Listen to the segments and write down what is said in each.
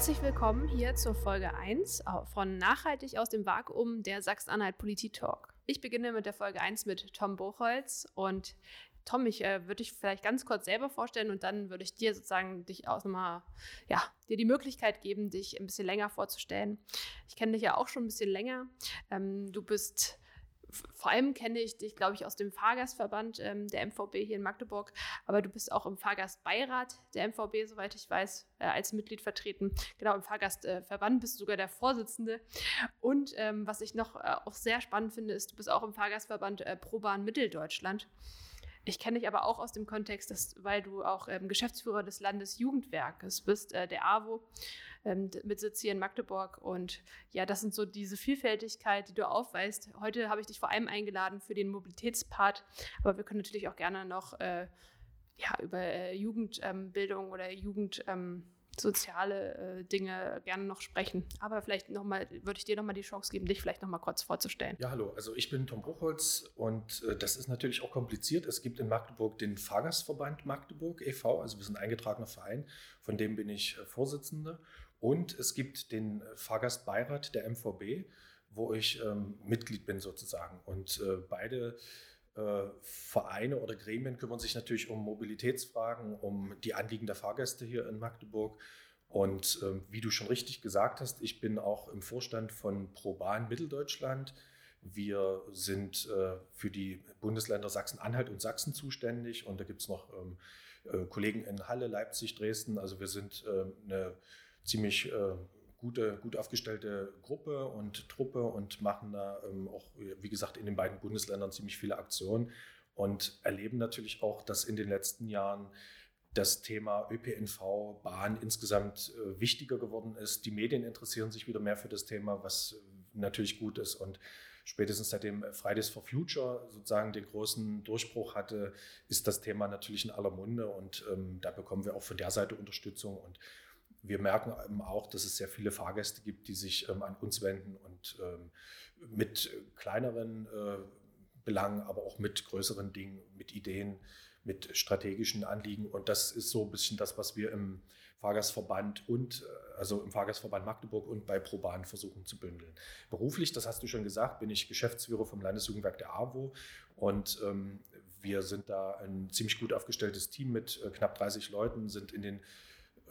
Herzlich willkommen hier zur Folge 1 von Nachhaltig aus dem Vakuum der Sachsen-Anhalt Politik-Talk. Ich beginne mit der Folge 1 mit Tom Buchholz und Tom, ich äh, würde dich vielleicht ganz kurz selber vorstellen und dann würde ich dir sozusagen dich auch nochmal, ja, dir die Möglichkeit geben, dich ein bisschen länger vorzustellen. Ich kenne dich ja auch schon ein bisschen länger. Ähm, du bist vor allem kenne ich dich, glaube ich, aus dem Fahrgastverband ähm, der MVB hier in Magdeburg, aber du bist auch im Fahrgastbeirat der MVB, soweit ich weiß, äh, als Mitglied vertreten. Genau, im Fahrgastverband äh, bist du sogar der Vorsitzende. Und ähm, was ich noch äh, auch sehr spannend finde, ist, du bist auch im Fahrgastverband äh, ProBahn Mitteldeutschland. Ich kenne dich aber auch aus dem Kontext, dass, weil du auch ähm, Geschäftsführer des Landesjugendwerkes bist, äh, der AWO, ähm, mit Sitz hier in Magdeburg. Und ja, das sind so diese Vielfältigkeit, die du aufweist. Heute habe ich dich vor allem eingeladen für den Mobilitätspart, aber wir können natürlich auch gerne noch äh, ja, über äh, Jugendbildung ähm, oder Jugend ähm, soziale äh, Dinge gerne noch sprechen. Aber vielleicht nochmal, würde ich dir nochmal die Chance geben, dich vielleicht nochmal kurz vorzustellen. Ja, hallo, also ich bin Tom Bruchholz und äh, das ist natürlich auch kompliziert. Es gibt in Magdeburg den Fahrgastverband Magdeburg e.V., also wir sind ein eingetragener Verein, von dem bin ich äh, Vorsitzender. Und es gibt den Fahrgastbeirat der MVB, wo ich ähm, Mitglied bin sozusagen. Und äh, beide äh, Vereine oder Gremien kümmern sich natürlich um Mobilitätsfragen, um die Anliegen der Fahrgäste hier in Magdeburg. Und äh, wie du schon richtig gesagt hast, ich bin auch im Vorstand von ProBahn Mitteldeutschland. Wir sind äh, für die Bundesländer Sachsen-Anhalt und Sachsen zuständig und da gibt es noch ähm, äh, Kollegen in Halle, Leipzig, Dresden. Also wir sind äh, eine ziemlich äh, gute, gut aufgestellte Gruppe und Truppe und machen da ähm, auch, wie gesagt, in den beiden Bundesländern ziemlich viele Aktionen und erleben natürlich auch, dass in den letzten Jahren das Thema ÖPNV, Bahn insgesamt äh, wichtiger geworden ist. Die Medien interessieren sich wieder mehr für das Thema, was äh, natürlich gut ist. Und spätestens seitdem Fridays for Future sozusagen den großen Durchbruch hatte, ist das Thema natürlich in aller Munde. Und ähm, da bekommen wir auch von der Seite Unterstützung. Und wir merken eben auch, dass es sehr viele Fahrgäste gibt, die sich ähm, an uns wenden und ähm, mit kleineren äh, Belangen, aber auch mit größeren Dingen, mit Ideen, mit strategischen Anliegen. Und das ist so ein bisschen das, was wir im Fahrgastverband und, äh, also im Fahrgastverband Magdeburg und bei ProBahn versuchen zu bündeln. Beruflich, das hast du schon gesagt, bin ich Geschäftsführer vom Landesjugendwerk der AWO und ähm, wir sind da ein ziemlich gut aufgestelltes Team mit äh, knapp 30 Leuten, sind in den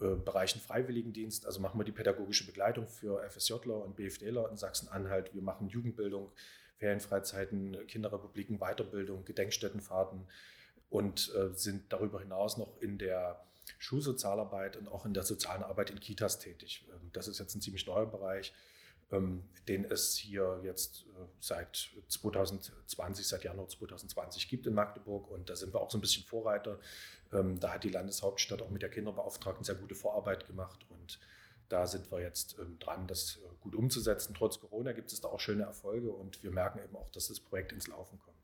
äh, Bereichen Freiwilligendienst, also machen wir die pädagogische Begleitung für FSJler und BFDler in Sachsen-Anhalt. Wir machen Jugendbildung, Ferienfreizeiten, Kinderrepubliken, Weiterbildung, Gedenkstättenfahrten und äh, sind darüber hinaus noch in der Schulsozialarbeit und auch in der sozialen Arbeit in Kitas tätig. Ähm, das ist jetzt ein ziemlich neuer Bereich den es hier jetzt äh, seit 2020, seit Januar 2020 gibt in Magdeburg. Und da sind wir auch so ein bisschen Vorreiter. Ähm, da hat die Landeshauptstadt auch mit der Kinderbeauftragten sehr gute Vorarbeit gemacht und da sind wir jetzt ähm, dran, das äh, gut umzusetzen. Trotz Corona gibt es da auch schöne Erfolge und wir merken eben auch, dass das Projekt ins Laufen kommt.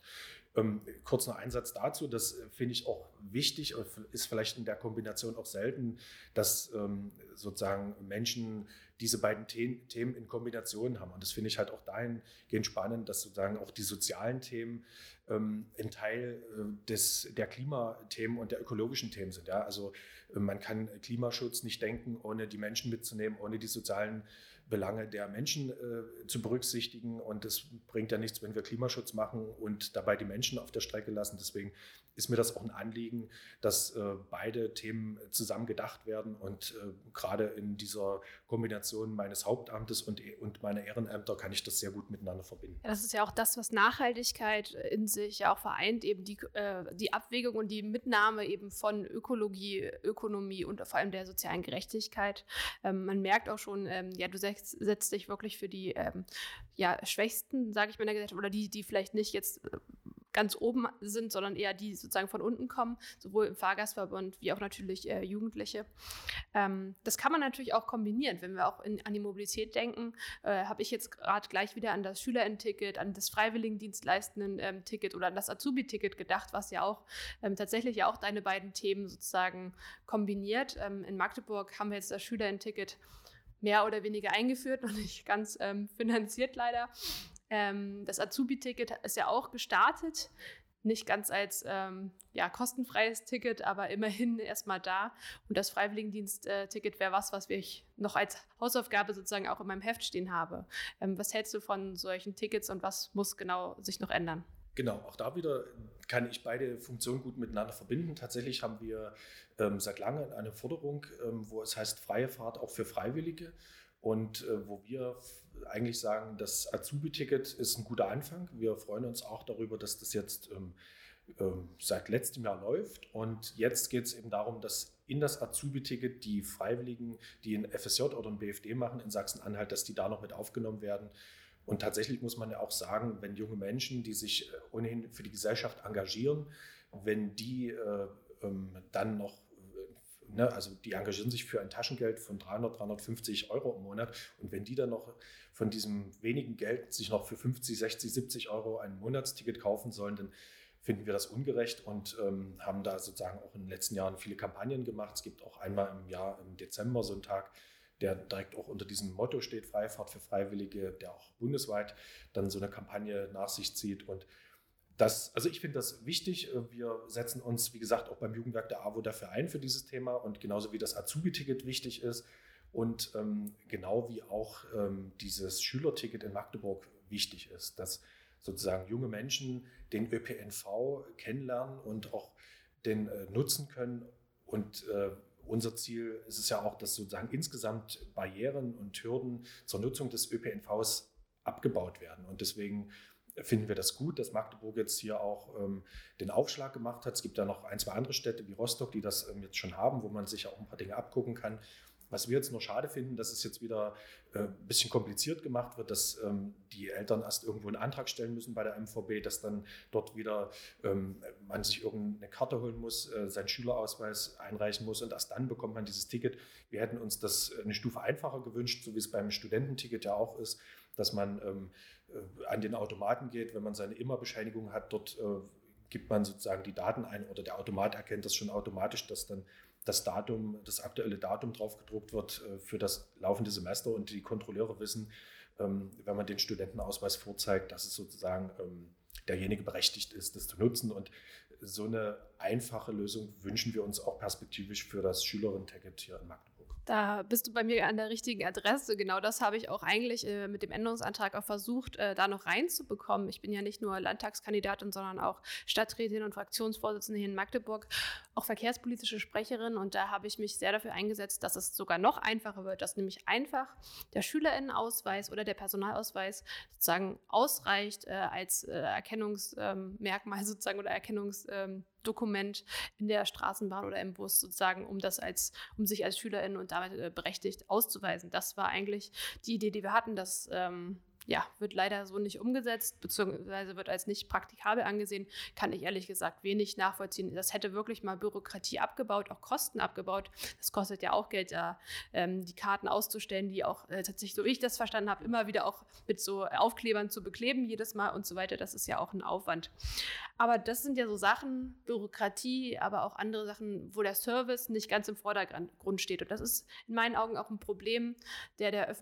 Ähm, kurz noch ein Satz dazu, das äh, finde ich auch wichtig, ist vielleicht in der Kombination auch selten, dass ähm, sozusagen Menschen diese beiden The Themen in Kombination haben. Und das finde ich halt auch dahingehend spannend, dass sozusagen auch die sozialen Themen ähm, ein Teil äh, des, der Klimathemen und der ökologischen Themen sind. Ja? Also äh, man kann Klimaschutz nicht denken, ohne die Menschen mitzunehmen, ohne die sozialen Belange der Menschen äh, zu berücksichtigen. Und es bringt ja nichts, wenn wir Klimaschutz machen und dabei die Menschen auf der Strecke lassen. Deswegen ist mir das auch ein Anliegen, dass äh, beide Themen zusammen gedacht werden. Und äh, gerade in dieser Kombination meines Hauptamtes und, und meiner Ehrenämter kann ich das sehr gut miteinander verbinden. Ja, das ist ja auch das, was Nachhaltigkeit in sich auch vereint, eben die, äh, die Abwägung und die Mitnahme eben von Ökologie, Ökonomie und vor allem der sozialen Gerechtigkeit. Ähm, man merkt auch schon, ähm, ja, du setzt, setzt dich wirklich für die ähm, ja, Schwächsten, sage ich mal, in der Gesellschaft oder die, die vielleicht nicht jetzt äh, ganz oben sind, sondern eher die sozusagen von unten kommen, sowohl im Fahrgastverbund wie auch natürlich äh, Jugendliche. Ähm, das kann man natürlich auch kombinieren. Wenn wir auch in, an die Mobilität denken, äh, habe ich jetzt gerade gleich wieder an das Schülerinnen-Ticket, an das Freiwilligendienstleistenden-Ticket ähm, oder an das Azubi-Ticket gedacht, was ja auch ähm, tatsächlich ja auch deine beiden Themen sozusagen kombiniert. Ähm, in Magdeburg haben wir jetzt das Schülerinnen-Ticket mehr oder weniger eingeführt, noch nicht ganz ähm, finanziert leider. Ähm, das Azubi-Ticket ist ja auch gestartet. nicht ganz als ähm, ja, kostenfreies Ticket, aber immerhin erstmal da. Und das Freiwilligendienst-Ticket wäre was, was ich noch als Hausaufgabe sozusagen auch in meinem Heft stehen habe. Ähm, was hältst du von solchen Tickets und was muss genau sich noch ändern? Genau, auch da wieder kann ich beide Funktionen gut miteinander verbinden. Tatsächlich haben wir ähm, seit langem eine Forderung, ähm, wo es heißt freie Fahrt auch für Freiwillige und äh, wo wir eigentlich sagen, das Azubi-Ticket ist ein guter Anfang. Wir freuen uns auch darüber, dass das jetzt ähm, ähm, seit letztem Jahr läuft und jetzt geht es eben darum, dass in das Azubi-Ticket die Freiwilligen, die ein FSJ oder ein BFD machen in Sachsen-Anhalt, dass die da noch mit aufgenommen werden und tatsächlich muss man ja auch sagen, wenn junge Menschen, die sich ohnehin für die Gesellschaft engagieren, wenn die äh, ähm, dann noch, ne, also die engagieren sich für ein Taschengeld von 300, 350 Euro im Monat und wenn die dann noch von diesem wenigen Geld sich noch für 50, 60, 70 Euro ein Monatsticket kaufen sollen, dann finden wir das ungerecht und ähm, haben da sozusagen auch in den letzten Jahren viele Kampagnen gemacht. Es gibt auch einmal im Jahr im Dezember so einen Tag, der direkt auch unter diesem Motto steht, Freifahrt für Freiwillige, der auch bundesweit dann so eine Kampagne nach sich zieht. Und das, also ich finde das wichtig. Wir setzen uns, wie gesagt, auch beim Jugendwerk der AWO dafür ein für dieses Thema und genauso wie das Azubi-Ticket wichtig ist und ähm, genau wie auch ähm, dieses Schülerticket in Magdeburg wichtig ist, dass sozusagen junge Menschen den ÖPNV kennenlernen und auch den äh, nutzen können und äh, unser Ziel ist es ja auch, dass sozusagen insgesamt Barrieren und Hürden zur Nutzung des ÖPNVs abgebaut werden. Und deswegen finden wir das gut, dass Magdeburg jetzt hier auch ähm, den Aufschlag gemacht hat. Es gibt ja noch ein, zwei andere Städte wie Rostock, die das ähm, jetzt schon haben, wo man sich auch ein paar Dinge abgucken kann. Was wir jetzt nur schade finden, dass es jetzt wieder äh, ein bisschen kompliziert gemacht wird, dass ähm, die Eltern erst irgendwo einen Antrag stellen müssen bei der MVB, dass dann dort wieder ähm, man sich irgendeine Karte holen muss, äh, seinen Schülerausweis einreichen muss und erst dann bekommt man dieses Ticket. Wir hätten uns das eine Stufe einfacher gewünscht, so wie es beim Studententicket ja auch ist, dass man ähm, äh, an den Automaten geht, wenn man seine Immerbescheinigung hat, dort äh, gibt man sozusagen die Daten ein oder der Automat erkennt das schon automatisch, dass dann das Datum, das aktuelle Datum drauf gedruckt wird äh, für das laufende Semester und die Kontrolleure wissen, ähm, wenn man den Studentenausweis vorzeigt, dass es sozusagen ähm, derjenige berechtigt ist, das zu nutzen. Und so eine einfache Lösung wünschen wir uns auch perspektivisch für das Schülerinnen-Ticket hier in Magdeburg. Da bist du bei mir an der richtigen Adresse. Genau das habe ich auch eigentlich äh, mit dem Änderungsantrag auch versucht, äh, da noch reinzubekommen. Ich bin ja nicht nur Landtagskandidatin, sondern auch Stadträtin und Fraktionsvorsitzende hier in Magdeburg, auch verkehrspolitische Sprecherin. Und da habe ich mich sehr dafür eingesetzt, dass es sogar noch einfacher wird, dass nämlich einfach der Schülerinnenausweis oder der Personalausweis sozusagen ausreicht äh, als äh, Erkennungsmerkmal sozusagen oder Erkennungs ähm, Dokument in der Straßenbahn oder im Bus sozusagen, um das als, um sich als Schülerin und damit äh, berechtigt auszuweisen. Das war eigentlich die Idee, die wir hatten, dass ähm, ja, wird leider so nicht umgesetzt, beziehungsweise wird als nicht praktikabel angesehen, kann ich ehrlich gesagt wenig nachvollziehen. Das hätte wirklich mal Bürokratie abgebaut, auch Kosten abgebaut. Das kostet ja auch Geld, da ähm, die Karten auszustellen, die auch äh, tatsächlich, so wie ich das verstanden habe, immer wieder auch mit so Aufklebern zu bekleben, jedes Mal und so weiter. Das ist ja auch ein Aufwand. Aber das sind ja so Sachen, Bürokratie, aber auch andere Sachen, wo der Service nicht ganz im Vordergrund steht. Und das ist in meinen Augen auch ein Problem, der der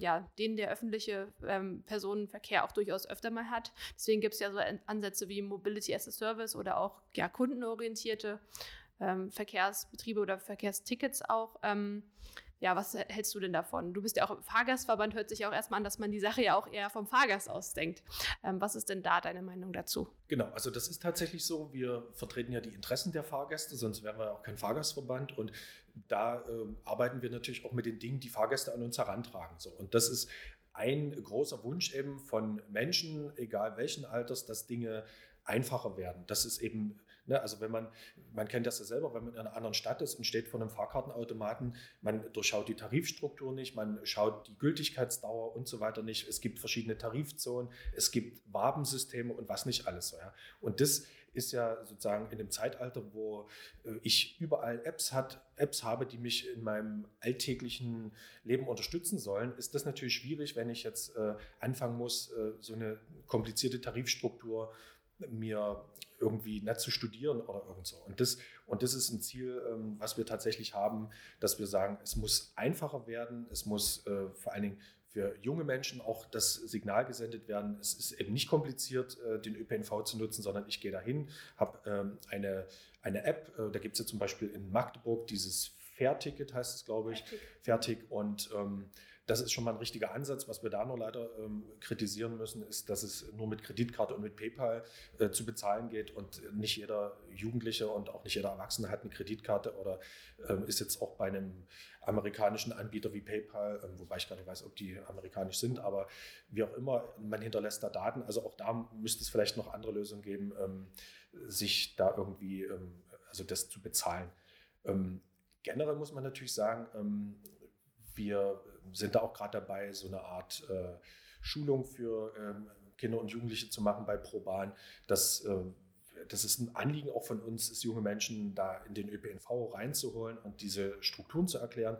ja, den der öffentliche ähm, Personenverkehr auch durchaus öfter mal hat. Deswegen gibt es ja so Ansätze wie Mobility as a Service oder auch ja, kundenorientierte ähm, Verkehrsbetriebe oder Verkehrstickets auch. Ähm, ja, was hältst du denn davon? Du bist ja auch im Fahrgastverband, hört sich auch erstmal an, dass man die Sache ja auch eher vom Fahrgast aus denkt. Ähm, was ist denn da deine Meinung dazu? Genau, also das ist tatsächlich so. Wir vertreten ja die Interessen der Fahrgäste, sonst wären wir auch kein Fahrgastverband. Und da äh, arbeiten wir natürlich auch mit den Dingen, die Fahrgäste an uns herantragen. So. Und das ist ein großer Wunsch eben von Menschen, egal welchen Alters, dass Dinge einfacher werden. Das ist eben, ne, also wenn man, man kennt das ja selber, wenn man in einer anderen Stadt ist und steht vor einem Fahrkartenautomaten, man durchschaut die Tarifstruktur nicht, man schaut die Gültigkeitsdauer und so weiter nicht. Es gibt verschiedene Tarifzonen, es gibt Wabensysteme und was nicht alles so. Ja. Und das ist ja sozusagen in dem Zeitalter, wo äh, ich überall Apps, hat, Apps habe, die mich in meinem alltäglichen Leben unterstützen sollen, ist das natürlich schwierig, wenn ich jetzt äh, anfangen muss, äh, so eine komplizierte Tarifstruktur mir irgendwie nicht zu studieren oder irgend so. Und das, und das ist ein Ziel, ähm, was wir tatsächlich haben, dass wir sagen, es muss einfacher werden, es muss vor allen Dingen für junge Menschen auch das Signal gesendet werden, es ist eben nicht kompliziert, äh, den ÖPNV zu nutzen, sondern ich gehe dahin, habe ähm, eine, eine App, äh, da gibt es ja zum Beispiel in Magdeburg dieses Fair-Ticket, heißt es, glaube ich, Fertig. Und ähm, das ist schon mal ein richtiger Ansatz. Was wir da nur leider ähm, kritisieren müssen, ist, dass es nur mit Kreditkarte und mit PayPal äh, zu bezahlen geht und nicht jeder Jugendliche und auch nicht jeder Erwachsene hat eine Kreditkarte oder ähm, ist jetzt auch bei einem amerikanischen Anbieter wie PayPal, ähm, wobei ich gar nicht weiß, ob die amerikanisch sind, aber wie auch immer, man hinterlässt da Daten. Also auch da müsste es vielleicht noch andere Lösungen geben, ähm, sich da irgendwie, ähm, also das zu bezahlen. Ähm, generell muss man natürlich sagen, wir sind da auch gerade dabei, so eine Art äh, Schulung für ähm, Kinder und Jugendliche zu machen bei ProBahn. Das, äh, das ist ein Anliegen auch von uns, ist junge Menschen da in den ÖPNV reinzuholen und diese Strukturen zu erklären.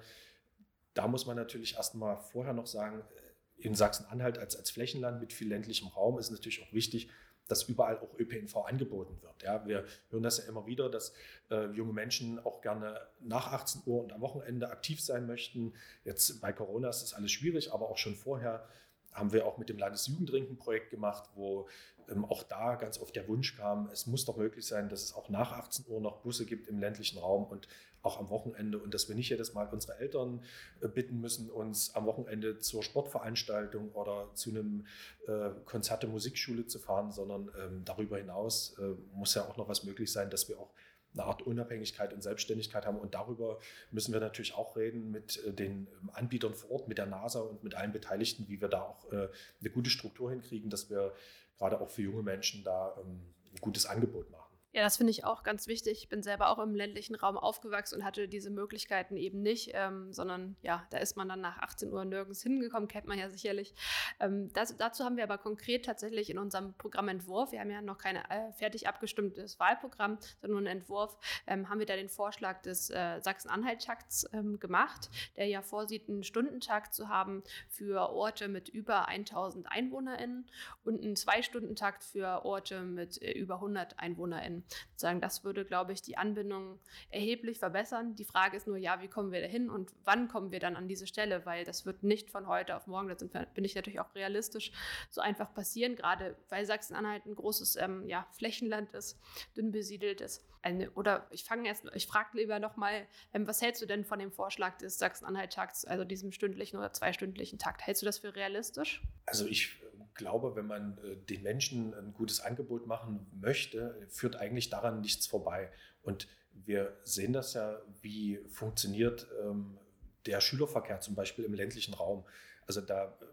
Da muss man natürlich erstmal vorher noch sagen, äh, in Sachsen-Anhalt als, als Flächenland mit viel ländlichem Raum ist natürlich auch wichtig, dass überall auch ÖPNV angeboten wird. Ja, wir hören das ja immer wieder, dass äh, junge Menschen auch gerne nach 18 Uhr und am Wochenende aktiv sein möchten. Jetzt bei Corona ist das alles schwierig, aber auch schon vorher haben wir auch mit dem Landesjugendring ein Projekt gemacht, wo ähm, auch da ganz oft der Wunsch kam, es muss doch möglich sein, dass es auch nach 18 Uhr noch Busse gibt im ländlichen Raum und auch am Wochenende und dass wir nicht jedes Mal unsere Eltern äh, bitten müssen, uns am Wochenende zur Sportveranstaltung oder zu einem äh, Konzert der Musikschule zu fahren, sondern ähm, darüber hinaus äh, muss ja auch noch was möglich sein, dass wir auch eine Art Unabhängigkeit und Selbstständigkeit haben. Und darüber müssen wir natürlich auch reden mit den ähm, Anbietern vor Ort, mit der NASA und mit allen Beteiligten, wie wir da auch eine gute Struktur hinkriegen, dass wir gerade auch für junge Menschen da ähm, ein gutes Angebot machen. Ja, das finde ich auch ganz wichtig. Ich bin selber auch im ländlichen Raum aufgewachsen und hatte diese Möglichkeiten eben nicht, ähm, sondern ja, da ist man dann nach 18 Uhr nirgends hingekommen, kennt man ja sicherlich. Ähm, das, dazu haben wir aber konkret tatsächlich in unserem Programmentwurf, wir haben ja noch kein äh, fertig abgestimmtes Wahlprogramm, sondern einen Entwurf, ähm, haben wir da den Vorschlag des äh, Sachsen-Anhalt-Takts ähm, gemacht, der ja vorsieht, einen Stundentakt zu haben für Orte mit über 1000 EinwohnerInnen und einen Zwei-Stunden-Takt für Orte mit äh, über 100 EinwohnerInnen sagen, das würde, glaube ich, die Anbindung erheblich verbessern. Die Frage ist nur, ja, wie kommen wir dahin und wann kommen wir dann an diese Stelle? Weil das wird nicht von heute auf morgen, da bin ich natürlich auch realistisch, so einfach passieren, gerade weil Sachsen-Anhalt ein großes ähm, ja, Flächenland ist, dünn besiedelt ist. Eine, oder ich fange erst, ich frage lieber nochmal, ähm, was hältst du denn von dem Vorschlag des Sachsen-Anhalt-Takts, also diesem stündlichen oder zweistündlichen Takt? Hältst du das für realistisch? Also ich glaube, wenn man äh, den Menschen ein gutes Angebot machen möchte, führt eigentlich daran nichts vorbei. Und wir sehen das ja, wie funktioniert ähm, der Schülerverkehr zum Beispiel im ländlichen Raum. Also da äh,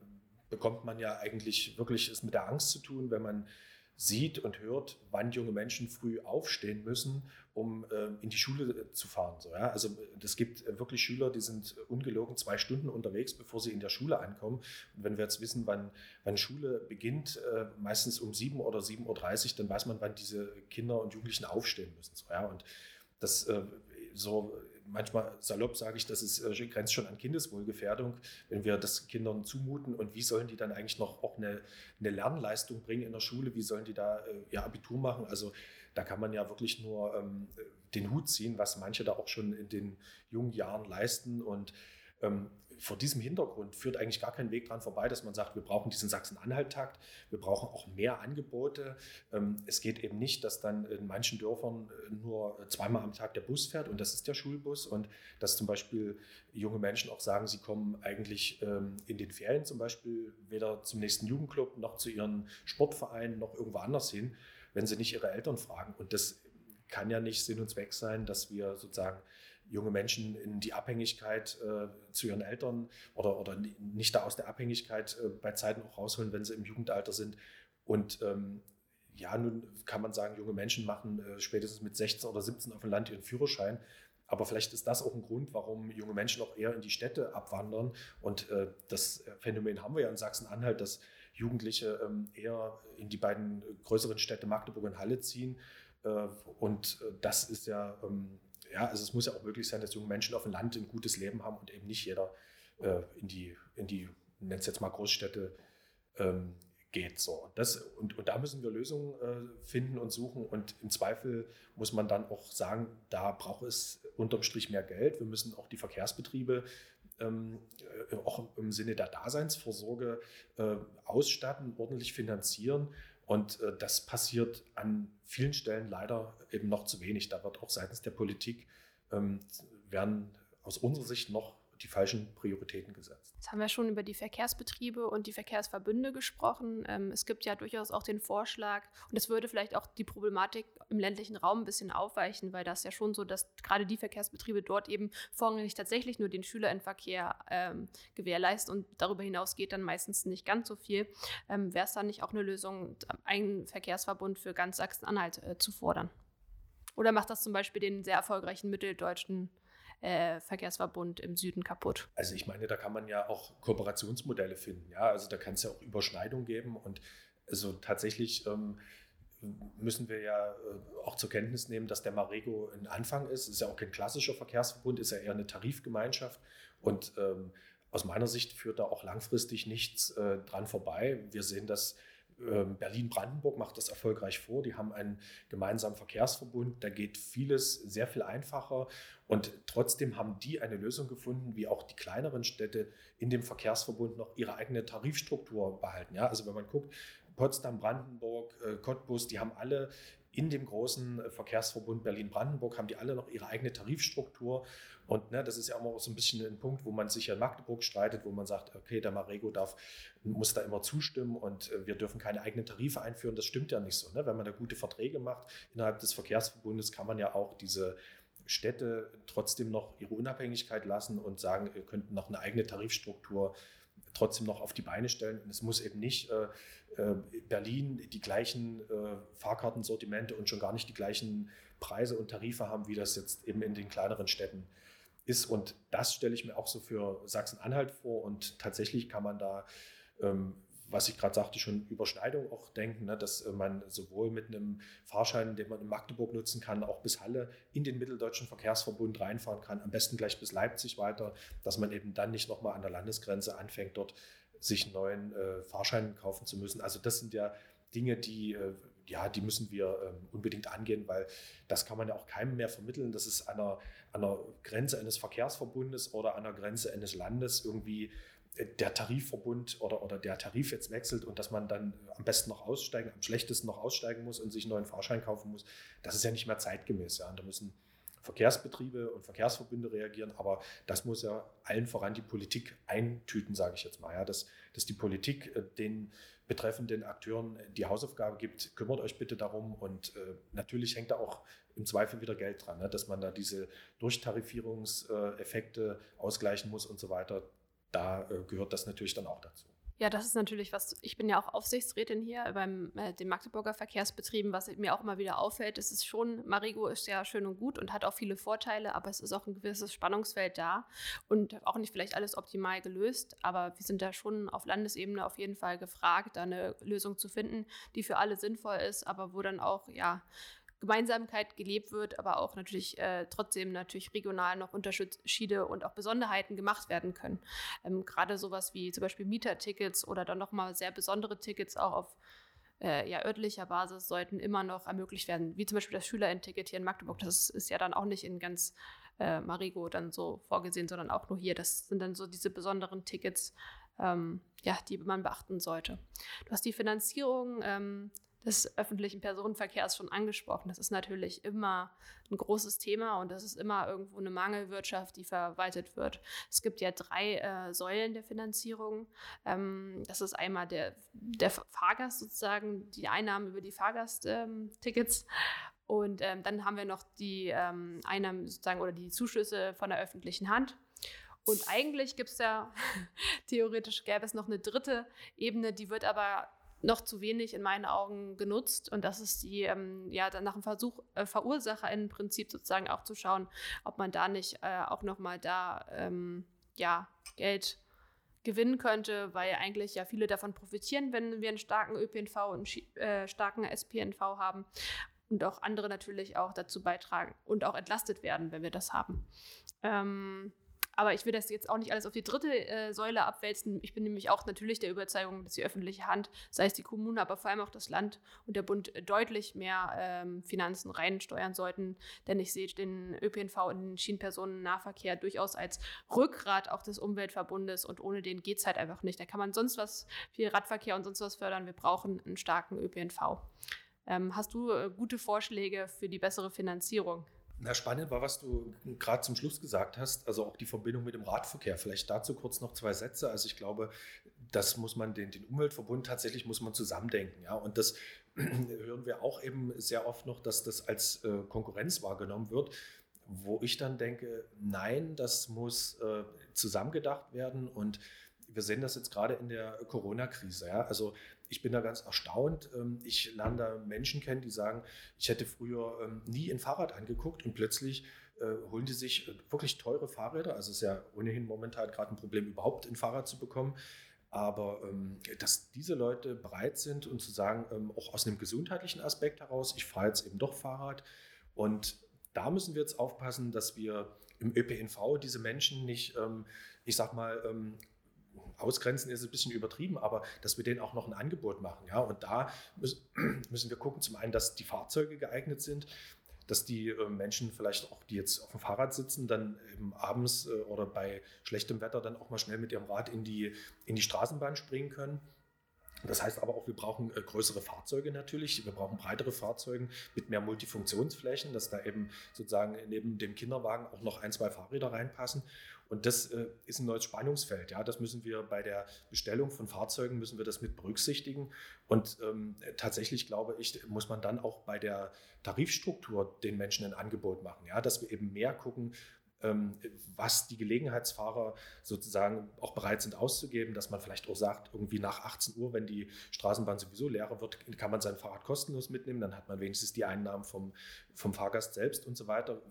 bekommt man ja eigentlich wirklich es mit der Angst zu tun, wenn man sieht und hört, wann junge Menschen früh aufstehen müssen, um äh, in die Schule äh, zu fahren. So, ja? Also es gibt äh, wirklich Schüler, die sind ungelogen zwei Stunden unterwegs, bevor sie in der Schule ankommen. Und wenn wir jetzt wissen, wann, wann Schule beginnt, äh, meistens um 7 oder 7.30 Uhr, dann weiß man, wann diese Kinder und Jugendlichen aufstehen müssen. So, ja? Und das äh, so manchmal salopp sage ich, das ist, äh, grenzt schon an Kindeswohlgefährdung, wenn wir das Kindern zumuten. Und wie sollen die dann eigentlich noch auch eine, eine Lernleistung bringen in der Schule? Wie sollen die da äh, ihr Abitur machen? Also da kann man ja wirklich nur ähm, den Hut ziehen, was manche da auch schon in den jungen Jahren leisten. Und ähm, vor diesem Hintergrund führt eigentlich gar kein Weg dran vorbei, dass man sagt, wir brauchen diesen Sachsen-Anhalt-Takt, wir brauchen auch mehr Angebote. Ähm, es geht eben nicht, dass dann in manchen Dörfern äh, nur zweimal am Tag der Bus fährt und das ist der Schulbus und dass zum Beispiel junge Menschen auch sagen, sie kommen eigentlich ähm, in den Ferien zum Beispiel weder zum nächsten Jugendclub noch zu ihren Sportvereinen noch irgendwo anders hin, wenn sie nicht ihre Eltern fragen. Und das kann ja nicht Sinn und Zweck sein, dass wir sozusagen junge Menschen in die Abhängigkeit äh, zu ihren Eltern oder, oder nicht da aus der Abhängigkeit äh, bei Zeiten auch rausholen, wenn sie im Jugendalter sind. Und ähm, ja, nun kann man sagen, junge Menschen machen äh, spätestens mit 16 oder 17 auf dem Land ihren Führerschein. Aber vielleicht ist das auch ein Grund, warum junge Menschen auch eher in die Städte abwandern. Und äh, das Phänomen haben wir ja in Sachsen-Anhalt, dass Jugendliche ähm, eher in die beiden größeren Städte Magdeburg und Halle ziehen. Äh, und äh, das ist ja ähm, ja, also es muss ja auch möglich sein, dass junge Menschen auf dem Land ein gutes Leben haben und eben nicht jeder äh, in die, in die, nennt es jetzt mal Großstädte, ähm, geht. So. Und, das, und, und da müssen wir Lösungen äh, finden und suchen. Und im Zweifel muss man dann auch sagen, da braucht es unterm Strich mehr Geld. Wir müssen auch die Verkehrsbetriebe ähm, äh, auch im Sinne der Daseinsvorsorge äh, ausstatten, ordentlich finanzieren. Und äh, das passiert an vielen Stellen leider eben noch zu wenig. Da wird auch seitens der Politik ähm, werden aus unserer Sicht noch die falschen Prioritäten gesetzt. Jetzt haben wir schon über die Verkehrsbetriebe und die Verkehrsverbünde gesprochen. Ähm, es gibt ja durchaus auch den Vorschlag, und das würde vielleicht auch die Problematik im ländlichen Raum ein bisschen aufweichen, weil das ja schon so, dass gerade die Verkehrsbetriebe dort eben vorrangig tatsächlich nur den Schülerinnenverkehr ähm, gewährleisten und darüber hinaus geht dann meistens nicht ganz so viel. Ähm, Wäre es dann nicht auch eine Lösung, einen Verkehrsverbund für ganz Sachsen-Anhalt äh, zu fordern? Oder macht das zum Beispiel den sehr erfolgreichen mitteldeutschen äh, Verkehrsverbund im Süden kaputt. Also ich meine, da kann man ja auch Kooperationsmodelle finden. Ja, also da kann es ja auch Überschneidungen geben und also tatsächlich ähm, müssen wir ja äh, auch zur Kenntnis nehmen, dass der Marego ein Anfang ist. Ist ja auch kein klassischer Verkehrsverbund, ist ja eher eine Tarifgemeinschaft und ähm, aus meiner Sicht führt da auch langfristig nichts äh, dran vorbei. Wir sehen das Berlin-Brandenburg macht das erfolgreich vor. Die haben einen gemeinsamen Verkehrsverbund. Da geht vieles sehr viel einfacher. Und trotzdem haben die eine Lösung gefunden, wie auch die kleineren Städte in dem Verkehrsverbund noch ihre eigene Tarifstruktur behalten. Ja, also wenn man guckt, Potsdam, Brandenburg, äh, Cottbus, die haben alle in dem großen Verkehrsverbund Berlin-Brandenburg haben die alle noch ihre eigene Tarifstruktur. Und ne, das ist ja immer so ein bisschen ein Punkt, wo man sich in Magdeburg streitet, wo man sagt, okay, der Marego darf, muss da immer zustimmen und äh, wir dürfen keine eigenen Tarife einführen. Das stimmt ja nicht so. Ne? Wenn man da gute Verträge macht innerhalb des Verkehrsverbundes, kann man ja auch diese Städte trotzdem noch ihre Unabhängigkeit lassen und sagen, ihr könnt noch eine eigene Tarifstruktur trotzdem noch auf die Beine stellen. Und es muss eben nicht äh, äh, Berlin die gleichen äh, Fahrkartensortimente und schon gar nicht die gleichen Preise und Tarife haben, wie das jetzt eben in den kleineren Städten ist. Und das stelle ich mir auch so für Sachsen-Anhalt vor. Und tatsächlich kann man da ähm, was ich gerade sagte, schon Überschneidung auch denken, ne, dass äh, man sowohl mit einem Fahrschein, den man in Magdeburg nutzen kann, auch bis Halle in den Mitteldeutschen Verkehrsverbund reinfahren kann, am besten gleich bis Leipzig weiter, dass man eben dann nicht nochmal an der Landesgrenze anfängt, dort sich einen neuen äh, Fahrschein kaufen zu müssen. Also das sind ja Dinge, die, äh, ja, die müssen wir äh, unbedingt angehen, weil das kann man ja auch keinem mehr vermitteln, dass es einer, an einer Grenze eines Verkehrsverbundes oder an der Grenze eines Landes irgendwie der Tarifverbund oder, oder der Tarif jetzt wechselt und dass man dann am besten noch aussteigen, am schlechtesten noch aussteigen muss und sich einen neuen Fahrschein kaufen muss, das ist ja nicht mehr zeitgemäß. Ja. Und da müssen Verkehrsbetriebe und Verkehrsverbünde reagieren, aber das muss ja allen voran die Politik eintüten, sage ich jetzt mal. Ja. Dass, dass die Politik äh, den betreffenden Akteuren die Hausaufgabe gibt, kümmert euch bitte darum und äh, natürlich hängt da auch im Zweifel wieder Geld dran, ne, dass man da diese Durchtarifierungseffekte ausgleichen muss und so weiter da äh, gehört das natürlich dann auch dazu. Ja, das ist natürlich was, ich bin ja auch Aufsichtsrätin hier beim äh, den Magdeburger Verkehrsbetrieben, was mir auch immer wieder auffällt, es ist schon, Marigo ist ja schön und gut und hat auch viele Vorteile, aber es ist auch ein gewisses Spannungsfeld da und auch nicht vielleicht alles optimal gelöst, aber wir sind da schon auf Landesebene auf jeden Fall gefragt, da eine Lösung zu finden, die für alle sinnvoll ist, aber wo dann auch, ja, Gemeinsamkeit gelebt wird, aber auch natürlich äh, trotzdem natürlich regional noch Unterschiede und auch Besonderheiten gemacht werden können. Ähm, Gerade sowas wie zum Beispiel Mietertickets oder dann nochmal sehr besondere Tickets auch auf äh, ja, örtlicher Basis sollten immer noch ermöglicht werden, wie zum Beispiel das Schülerinnen-Ticket hier in Magdeburg. Das ist ja dann auch nicht in ganz äh, Marigo dann so vorgesehen, sondern auch nur hier. Das sind dann so diese besonderen Tickets, ähm, ja, die man beachten sollte. Du hast die Finanzierung ähm, des öffentlichen Personenverkehrs schon angesprochen. Das ist natürlich immer ein großes Thema und das ist immer irgendwo eine Mangelwirtschaft, die verwaltet wird. Es gibt ja drei äh, Säulen der Finanzierung. Ähm, das ist einmal der, der Fahrgast sozusagen, die Einnahmen über die Fahrgasttickets. Ähm, und ähm, dann haben wir noch die ähm, Einnahmen sozusagen oder die Zuschüsse von der öffentlichen Hand. Und eigentlich gibt es ja, theoretisch gäbe es noch eine dritte Ebene, die wird aber noch zu wenig in meinen Augen genutzt. Und das ist die, ähm, ja, dann nach dem Versuch, äh, Verursacher im Prinzip sozusagen auch zu schauen, ob man da nicht äh, auch nochmal da, ähm, ja, Geld gewinnen könnte, weil eigentlich ja viele davon profitieren, wenn wir einen starken ÖPNV und einen äh, starken SPNV haben und auch andere natürlich auch dazu beitragen und auch entlastet werden, wenn wir das haben. Ähm, Aber ich will das jetzt auch nicht alles auf die dritte äh, Säule abwälzen. Ich bin nämlich auch natürlich der Überzeugung, dass die öffentliche Hand, sei es die Kommune, aber vor allem auch das Land und der Bund deutlich mehr ähm, Finanzen reinsteuern sollten. Denn ich sehe den ÖPNV und den Schienenpersonennahverkehr durchaus als Rückgrat auch des Umweltverbundes und ohne den geht es halt einfach nicht. Da kann man sonst was, viel Radverkehr und sonst was fördern. Wir brauchen einen starken ÖPNV. Ähm, hast du äh, gute Vorschläge für die bessere Finanzierung? Na, spannend war, was du gerade zum Schluss gesagt hast, also auch die Verbindung mit dem Radverkehr. Vielleicht dazu kurz noch zwei Sätze. Also ich glaube, das muss man den, den Umweltverbund tatsächlich muss man zusammendenken. Ja? Und das hören wir auch eben sehr oft noch, dass das als äh, Konkurrenz wahrgenommen wird, wo ich dann denke, nein, das muss äh, zusammengedacht werden und wir sehen das jetzt gerade in der Corona-Krise. Ja? Also ich bin da ganz erstaunt. Ähm, ich lerne da Menschen kennen, die sagen, ich hätte früher ähm, nie ein Fahrrad angeguckt und plötzlich äh, holen die sich äh, wirklich teure Fahrräder. Also es ist ja ohnehin momentan gerade ein Problem, überhaupt ein Fahrrad zu bekommen. Aber ähm, dass diese Leute bereit sind und zu sagen, auch aus einem gesundheitlichen Aspekt heraus, ich fahre jetzt eben doch Fahrrad. Und da müssen wir jetzt aufpassen, dass wir im ÖPNV diese Menschen nicht, ich sag mal, ausgrenzen ist ein bisschen übertrieben, aber dass wir denen auch noch ein Angebot machen. Ja? Und da müssen wir gucken, zum einen, dass die Fahrzeuge geeignet sind, dass die äh, Menschen vielleicht auch, die jetzt auf dem Fahrrad sitzen, dann eben abends äh, oder bei schlechtem Wetter dann auch mal schnell mit ihrem Rad in die, in die Straßenbahn springen können. Das heißt aber auch, wir brauchen äh, größere Fahrzeuge natürlich. Wir brauchen breitere Fahrzeuge mit mehr Multifunktionsflächen, dass da eben sozusagen neben dem Kinderwagen auch noch ein, zwei Fahrräder reinpassen. Und das äh, ist ein neues Spannungsfeld. Ja, das müssen wir bei der Bestellung von Fahrzeugen müssen wir das mit berücksichtigen. Und ähm, tatsächlich glaube ich, muss man dann auch bei der Tarifstruktur den Menschen ein Angebot machen. Ja, dass wir eben mehr gucken, ähm, was die Gelegenheitsfahrer sozusagen auch bereit sind auszugeben, dass man vielleicht auch sagt, irgendwie nach 18 Uhr, wenn die Straßenbahn sowieso leerer wird, kann man sein Fahrrad kostenlos mitnehmen, dann hat man wenigstens die Einnahmen vom, vom Fahrgast selbst und so weiter.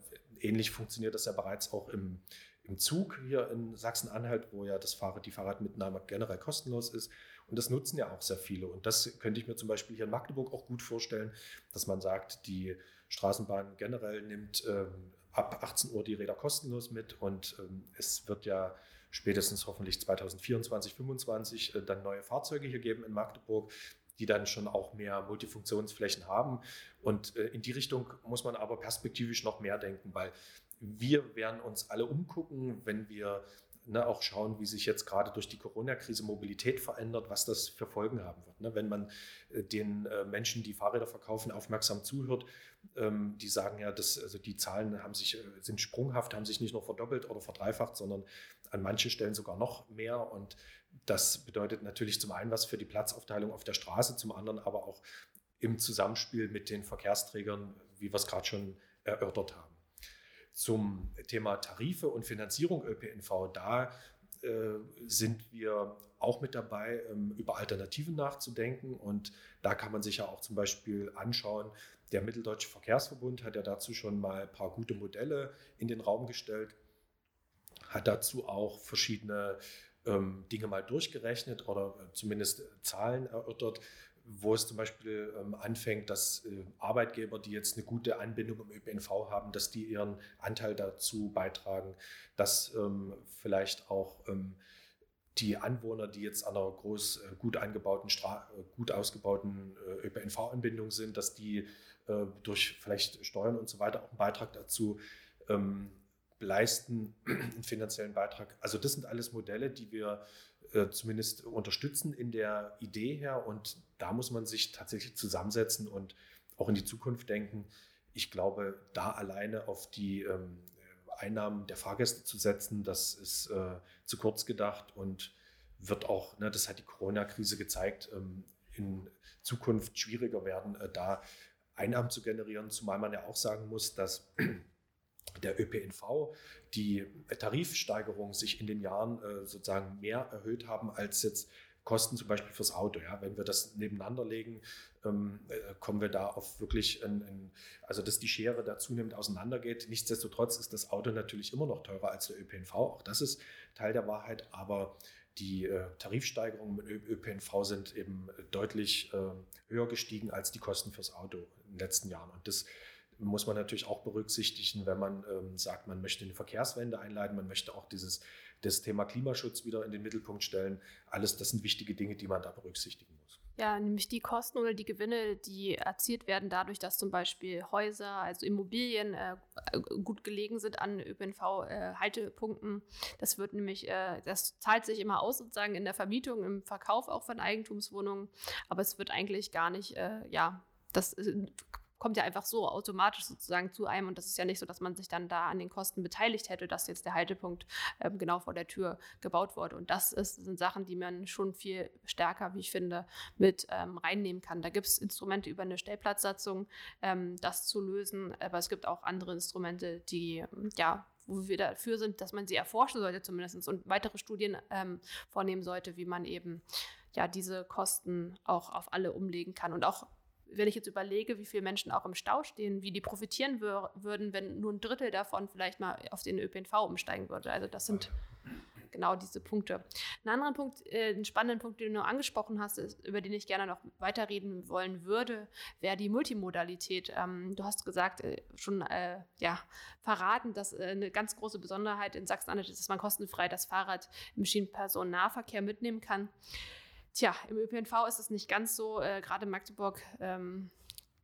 Ähnlich funktioniert das ja bereits auch im, im Zug hier in Sachsen-Anhalt, wo ja das Fahrrad, die Fahrradmitnahme generell kostenlos ist. Und das nutzen ja auch sehr viele. Und das könnte ich mir zum Beispiel hier in Magdeburg auch gut vorstellen, dass man sagt, die Straßenbahn generell nimmt ähm, ab 18 Uhr die Räder kostenlos mit und ähm, es wird ja spätestens hoffentlich 2024, 2025 äh, dann neue Fahrzeuge hier geben in Magdeburg, die dann schon auch mehr Multifunktionsflächen haben. Und äh, in die Richtung muss man aber perspektivisch noch mehr denken, weil wir werden uns alle umgucken, wenn wir ne, auch schauen, wie sich jetzt gerade durch die Corona-Krise Mobilität verändert, was das für Folgen haben wird. Ne? Wenn man äh, den äh, Menschen, die Fahrräder verkaufen, aufmerksam zuhört, ähm, die sagen ja, dass, also die Zahlen haben sich, äh, sind sprunghaft, haben sich nicht nur verdoppelt oder verdreifacht, sondern an manchen Stellen sogar noch mehr. Und das bedeutet natürlich zum einen was für die Platzaufteilung auf der Straße, zum anderen aber auch im Zusammenspiel mit den Verkehrsträgern, wie wir es gerade schon erörtert haben zum Thema Tarife und Finanzierung ÖPNV, da äh, sind wir auch mit dabei, ähm, über Alternativen nachzudenken. Und da kann man sich ja auch zum Beispiel anschauen, der Mitteldeutsche Verkehrsverbund hat ja dazu schon mal ein paar gute Modelle in den Raum gestellt, hat dazu auch verschiedene ähm, Dinge mal durchgerechnet oder zumindest Zahlen erörtert, wo es zum Beispiel ähm, anfängt, dass äh, Arbeitgeber, die jetzt eine gute Anbindung im ÖPNV haben, dass die ihren Anteil dazu beitragen, dass ähm, vielleicht auch ähm, die Anwohner, die jetzt an einer groß äh, gut angebauten, Stra äh, gut ausgebauten äh, ÖPNV-Anbindung sind, dass die äh, durch vielleicht Steuern und so weiter auch einen Beitrag dazu ähm, leisten, einen finanziellen Beitrag. Also das sind alles Modelle, die wir äh, zumindest unterstützen in der Idee her. Und da muss man sich tatsächlich zusammensetzen und auch in die Zukunft denken. Ich glaube, da alleine auf die ähm, Einnahmen der Fahrgäste zu setzen, das ist äh, zu kurz gedacht und wird auch, ne, das hat die Corona-Krise gezeigt, ähm, in Zukunft schwieriger werden, äh, da Einnahmen zu generieren, zumal man ja auch sagen muss, dass der ÖPNV die Tarifsteigerung sich in den Jahren äh, sozusagen mehr erhöht haben als jetzt Kosten zum Beispiel fürs Auto. Ja, wenn wir das nebeneinander legen, ähm, äh, kommen wir da auf wirklich, ein, ein, also dass die Schere da zunehmend auseinandergeht. Nichtsdestotrotz ist das Auto natürlich immer noch teurer als der ÖPNV. Auch das ist Teil der Wahrheit. Aber die äh, Tarifsteigerungen mit ÖPNV sind eben deutlich äh, höher gestiegen als die Kosten fürs Auto in den letzten Jahren. Und das muss man natürlich auch berücksichtigen, wenn man ähm, sagt, man möchte eine Verkehrswende einleiten, man möchte auch dieses das Thema Klimaschutz wieder in den Mittelpunkt stellen. Alles, das sind wichtige Dinge, die man da berücksichtigen muss. Ja, nämlich die Kosten oder die Gewinne, die erzielt werden dadurch, dass zum Beispiel Häuser, also Immobilien äh, gut gelegen sind an ÖPNV-Haltepunkten. Äh, das wird nämlich, äh, das zahlt sich immer aus sozusagen in der Vermietung, im Verkauf auch von Eigentumswohnungen, aber es wird eigentlich gar nicht, ja, das kommt ja einfach so automatisch sozusagen zu einem. Und das ist ja nicht so, dass man sich dann da an den Kosten beteiligt hätte, dass jetzt der Haltepunkt ähm, genau vor der Tür gebaut wurde. Und das ist, sind Sachen, die man schon viel stärker, wie ich finde, mit ähm, reinnehmen kann. Da gibt es Instrumente über eine Stellplatzsatzung, ähm, das zu lösen. Aber es gibt auch andere Instrumente, die ja wo wir dafür sind, dass man sie erforschen sollte zumindest und weitere Studien ähm, vornehmen sollte, wie man eben ja diese Kosten auch auf alle umlegen kann und auch wenn ich jetzt überlege, wie viele Menschen auch im Stau stehen, wie die profitieren wür würden, wenn nur ein Drittel davon vielleicht mal auf den ÖPNV umsteigen würde. Also das sind genau diese Punkte. Ein anderer Punkt, äh, einen spannenden Punkt, den du angesprochen hast, ist, über den ich gerne noch weiterreden wollen würde, wäre die Multimodalität. Ähm, du hast gesagt, äh, schon äh, ja, verraten, dass äh, eine ganz große Besonderheit in Sachsen-Anhalt ist, dass man kostenfrei das Fahrrad im Schienenpersonennahverkehr mitnehmen kann. Tja, im ÖPNV ist es nicht ganz so. Äh, Gerade Magdeburg ähm,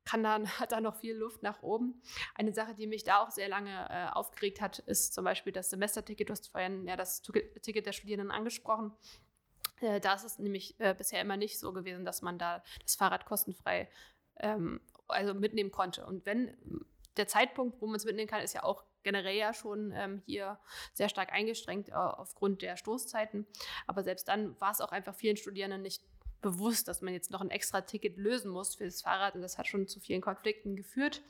kann dann, hat da noch viel Luft nach oben. Eine Sache, die mich da auch sehr lange äh, aufgeregt hat, ist zum Beispiel das Semesterticket. Du hast vorhin ja das Ticket der Studierenden angesprochen. Äh, da ist es nämlich äh, bisher immer nicht so gewesen, dass man da das Fahrrad kostenfrei ähm, also mitnehmen konnte. Und wenn der Zeitpunkt, wo man es mitnehmen kann, ist ja auch generell ja schon ähm, hier sehr stark eingeschränkt äh, aufgrund der Stoßzeiten. Aber selbst dann war es auch einfach vielen Studierenden nicht bewusst, dass man jetzt noch ein extra Ticket lösen muss für das Fahrrad und das hat schon zu vielen Konflikten geführt.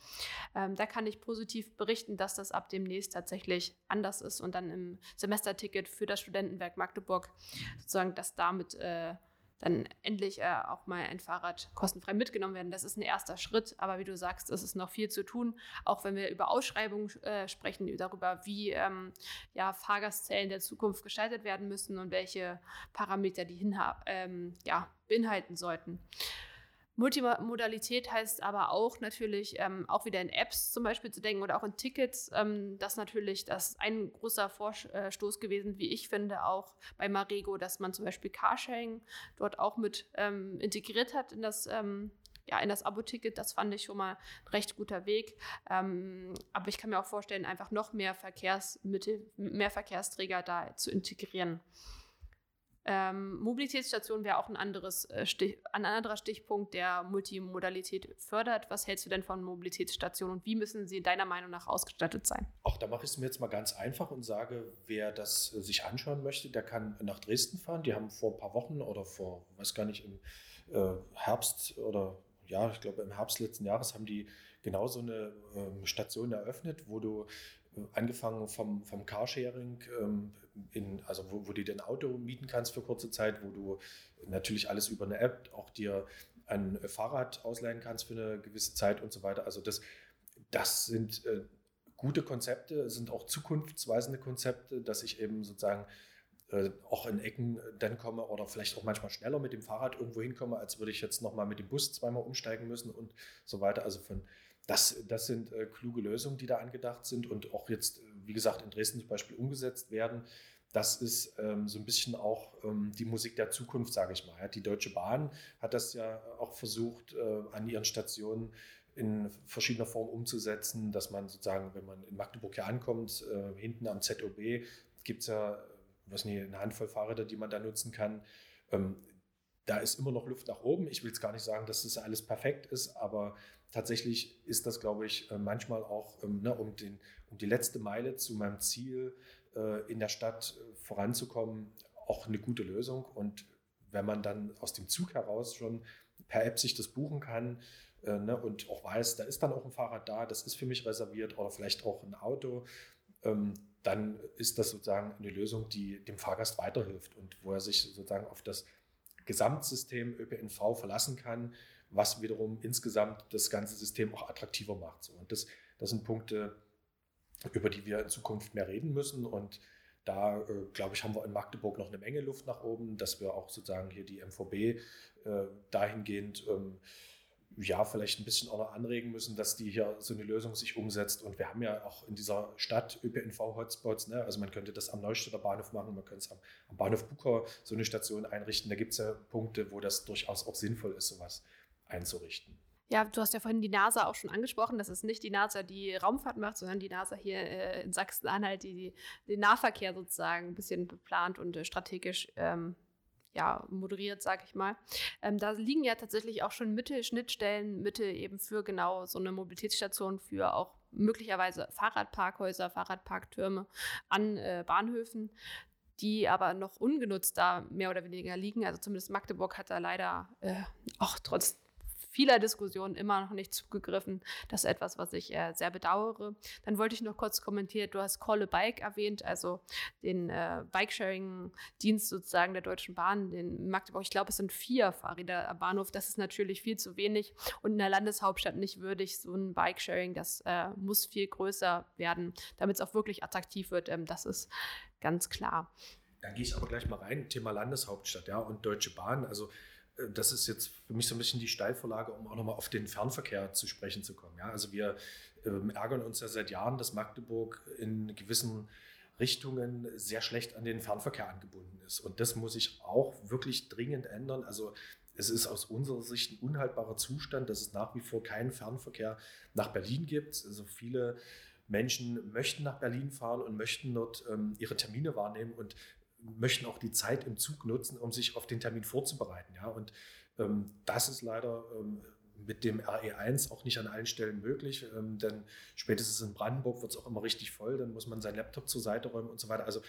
Ähm, da kann ich positiv berichten, dass das ab demnächst tatsächlich anders ist und dann im Semesterticket für das Studentenwerk Magdeburg sozusagen das damit äh, dann endlich äh, auch mal ein Fahrrad kostenfrei mitgenommen werden. Das ist ein erster Schritt, aber wie du sagst, es ist noch viel zu tun, auch wenn wir über Ausschreibungen äh, sprechen, darüber, wie ähm, ja, Fahrgastzellen der Zukunft gestaltet werden müssen und welche Parameter die ähm, ja, beinhalten sollten. Multimodalität heißt aber auch natürlich ähm, auch wieder in Apps zum Beispiel zu denken oder auch in Tickets. Ähm, das natürlich, das ein großer Vorstoß gewesen, wie ich finde, auch bei Marego, dass man zum Beispiel Carsharing dort auch mit ähm, integriert hat in das ähm, ja, in das Abo-Ticket, das fand ich schon mal ein recht guter Weg. Ähm, aber ich kann mir auch vorstellen, einfach noch mehr Verkehrsmittel, mehr Verkehrsträger da zu integrieren. Ähm, Mobilitätsstation wäre auch ein, anderes, äh, Stich, ein anderer Stichpunkt, der Multimodalität fördert. Was hältst du denn von Mobilitätsstationen und wie müssen sie deiner Meinung nach ausgestattet sein? Auch da mache ich es mir jetzt mal ganz einfach und sage, wer das äh, sich anschauen möchte, der kann nach Dresden fahren. Die haben vor ein paar Wochen oder vor, weiß gar nicht, im äh, Herbst oder ja, ich glaube im Herbst letzten Jahres haben die genau so eine ähm, Station eröffnet, wo du angefangen vom, vom Carsharing ähm, in, also wo, wo du dir ein Auto mieten kannst für kurze Zeit, wo du natürlich alles über eine App auch dir ein Fahrrad ausleihen kannst für eine gewisse Zeit und so weiter. Also das, das sind äh, gute Konzepte, sind auch zukunftsweisende Konzepte, dass ich eben sozusagen äh, auch in Ecken dann komme oder vielleicht auch manchmal schneller mit dem Fahrrad irgendwo hinkomme, als würde ich jetzt nochmal mit dem Bus zweimal umsteigen müssen und so weiter. Also von das, das sind äh, kluge Lösungen, die da angedacht sind und auch jetzt, wie gesagt, in Dresden zum Beispiel umgesetzt werden das ist ähm, so ein bisschen auch ähm, die Musik der Zukunft, sage ich mal. Die Deutsche Bahn hat das ja auch versucht, äh, an ihren Stationen in verschiedener Form umzusetzen, dass man sozusagen, wenn man in Magdeburg hier ankommt, äh, hinten am ZOB gibt es ja was nicht, eine Handvoll Fahrräder, die man da nutzen kann. Ähm, da ist immer noch Luft nach oben. Ich will jetzt gar nicht sagen, dass das alles perfekt ist, aber tatsächlich ist das, glaube ich, äh, manchmal auch, ähm, ne, um, den, um die letzte Meile zu meinem Ziel äh, in der Stadt äh, voranzukommen, auch eine gute Lösung. Und wenn man dann aus dem Zug heraus schon per App sich das buchen kann äh, ne, und auch weiß, da ist dann auch ein Fahrrad da, das ist für mich reserviert oder vielleicht auch ein Auto, ähm, dann ist das sozusagen eine Lösung, die dem Fahrgast weiterhilft und wo er sich sozusagen auf das Gesamtsystem ÖPNV verlassen kann, was wiederum insgesamt das ganze System auch attraktiver macht. Und das, das sind Punkte, über die wir in Zukunft mehr reden müssen. Und da, äh, glaube ich, haben wir in Magdeburg noch eine Menge Luft nach oben, dass wir auch sozusagen hier die MVB äh, dahingehend ähm, ja, vielleicht ein bisschen auch noch anregen müssen, dass die hier so eine Lösung sich umsetzt. Und wir haben ja auch in dieser Stadt ÖPNV-Hotspots, ne? also man könnte das am Neustädter Bahnhof machen, man könnte es am, am Bahnhof Bucher so eine Station einrichten. Da gibt es ja Punkte, wo das durchaus auch sinnvoll ist, sowas einzurichten. Ja, du hast ja vorhin die NASA auch schon angesprochen. Das ist nicht die NASA, die Raumfahrt macht, sondern die NASA hier äh, in Sachsen-Anhalt, die, die, den Nahverkehr sozusagen ein bisschen beplant und äh, strategisch ähm, ja, moderiert, sag ich mal. Ähm, da liegen ja tatsächlich auch schon Mittel, Schnittstellen, Mittel eben für genau so eine Mobilitätsstation für auch möglicherweise Fahrradparkhäuser, Fahrradparktürme an äh, Bahnhöfen die aber noch ungenutzt da mehr oder weniger liegen. Also zumindest Magdeburg hat da leider äh, auch trotz vieler Diskussionen immer noch nicht zugegriffen. Das ist etwas, was ich äh, sehr bedauere. Dann wollte ich noch kurz kommentieren, du hast Call a Bike erwähnt, also den äh, Bikesharing-Dienst sozusagen der Deutschen Bahn in Magdeburg. Ich glaube, es sind vier Fahrräder am Bahnhof. Das ist natürlich viel zu wenig und in der Landeshauptstadt nicht würdig. So ein Bikesharing, das äh, muss viel größer werden, damit es auch wirklich attraktiv wird. Ähm, das ist ganz klar. Dann gehe ich aber gleich mal rein. Thema Landeshauptstadt, ja, und Deutsche Bahn. Also das ist jetzt für mich so ein bisschen die Steilvorlage, um auch nochmal auf den Fernverkehr zu sprechen zu kommen. Ja, also wir ähm, ärgern uns ja seit Jahren, dass Magdeburg in gewissen Richtungen sehr schlecht an den Fernverkehr angebunden ist. Und das muss sich auch wirklich dringend ändern. Also es ist aus unserer Sicht ein unhaltbarer Zustand, dass es nach wie vor keinen Fernverkehr nach Berlin gibt. Also viele Menschen möchten nach Berlin fahren und möchten dort ähm, ihre Termine wahrnehmen und möchten auch die Zeit im Zug nutzen, um sich auf den Termin vorzubereiten. Ja? Und ähm, das ist leider ähm, mit dem RE1 auch nicht an allen Stellen möglich, ähm, denn spätestens in Brandenburg wird es auch immer richtig voll, dann muss man seinen Laptop zur Seite räumen und so weiter. Also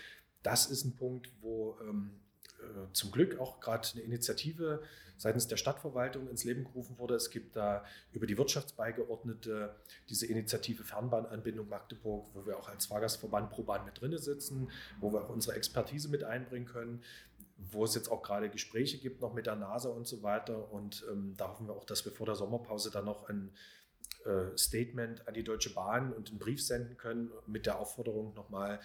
das ist ein Punkt, wo ähm, äh, zum Glück auch gerade eine Initiative seitens der Stadtverwaltung ins Leben gerufen wurde. Es gibt da über die Wirtschaftsbeigeordnete diese Initiative Fernbahnanbindung Magdeburg, wo wir auch als Fahrgastverband pro Bahn mit drin sitzen, wo wir auch unsere Expertise mit einbringen können, wo es jetzt auch gerade Gespräche gibt noch mit der NASA und so weiter. Und ähm, da hoffen wir auch, dass wir vor der Sommerpause dann noch ein äh, Statement an die Deutsche Bahn und einen Brief senden können mit der Aufforderung nochmal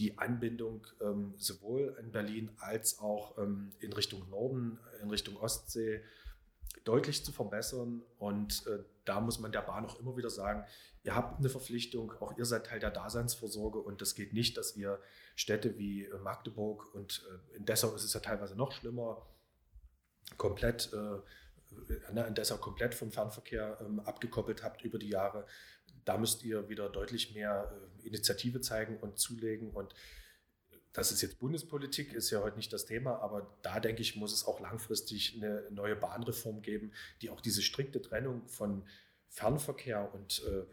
die Anbindung ähm, sowohl in Berlin als auch ähm, in Richtung Norden, in Richtung Ostsee deutlich zu verbessern. Und äh, da muss man der Bahn auch immer wieder sagen, ihr habt eine Verpflichtung, auch ihr seid Teil der Daseinsvorsorge und das geht nicht, dass ihr Städte wie äh, Magdeburg und äh, in Dessau ist es ja teilweise noch schlimmer, komplett äh, ne, in Dessau komplett vom Fernverkehr ähm, abgekoppelt habt über die Jahre da müsst ihr wieder deutlich mehr äh, Initiative zeigen und zulegen. Und das ist jetzt Bundespolitik, ist ja heute nicht das Thema, aber da denke ich, muss es auch langfristig eine neue Bahnreform geben, die auch diese strikte Trennung von Fernverkehr und äh,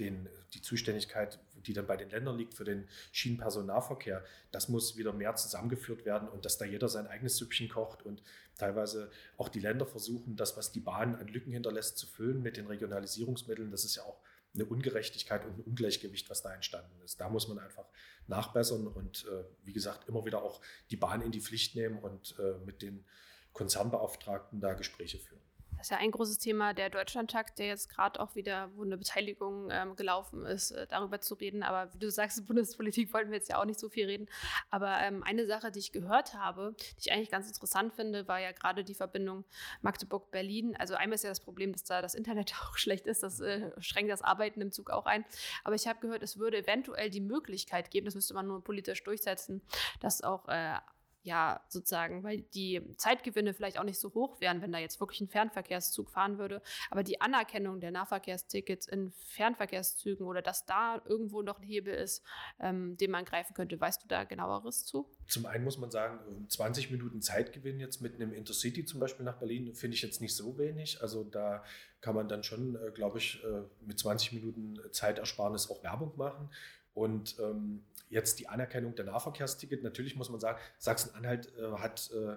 den, die Zuständigkeit, die dann bei den Ländern liegt für den Schienenpersonennahverkehr, das muss wieder mehr zusammengeführt werden und dass da jeder sein eigenes Süppchen kocht und teilweise auch die Länder versuchen, das, was die Bahn an Lücken hinterlässt, zu füllen mit den Regionalisierungsmitteln. Das ist ja auch eine Ungerechtigkeit und ein Ungleichgewicht, was da entstanden ist. Da muss man einfach nachbessern und äh, wie gesagt immer wieder auch die Bahn in die Pflicht nehmen und äh, mit den Konzernbeauftragten da Gespräche führen. Das ist ja ein großes Thema, der Deutschlandtag, der jetzt gerade auch wieder, wo eine Beteiligung ähm, gelaufen ist, äh, darüber zu reden. Aber wie du sagst, Bundespolitik wollten wir jetzt ja auch nicht so viel reden. Aber ähm, eine Sache, die ich gehört habe, die ich eigentlich ganz interessant finde, war ja gerade die Verbindung Magdeburg-Berlin. Also einmal ist ja das Problem, dass da das Internet auch schlecht ist. Das äh, schränkt das Arbeiten im Zug auch ein. Aber ich habe gehört, es würde eventuell die Möglichkeit geben, das müsste man nur politisch durchsetzen, dass auch äh, ja, sozusagen, weil die Zeitgewinne vielleicht auch nicht so hoch wären, wenn da jetzt wirklich ein Fernverkehrszug fahren würde. Aber die Anerkennung der Nahverkehrstickets in Fernverkehrszügen oder dass da irgendwo noch ein Hebel ist, ähm, den man greifen könnte, weißt du da genaueres zu? Zum einen muss man sagen, 20 Minuten Zeitgewinn jetzt mit einem Intercity zum Beispiel nach Berlin finde ich jetzt nicht so wenig. Also da kann man dann schon, äh, glaube ich, äh, mit 20 Minuten Zeitersparnis auch Werbung machen. Und ähm, jetzt die Anerkennung der Nahverkehrsticket, natürlich muss man sagen, Sachsen-Anhalt äh, hat äh,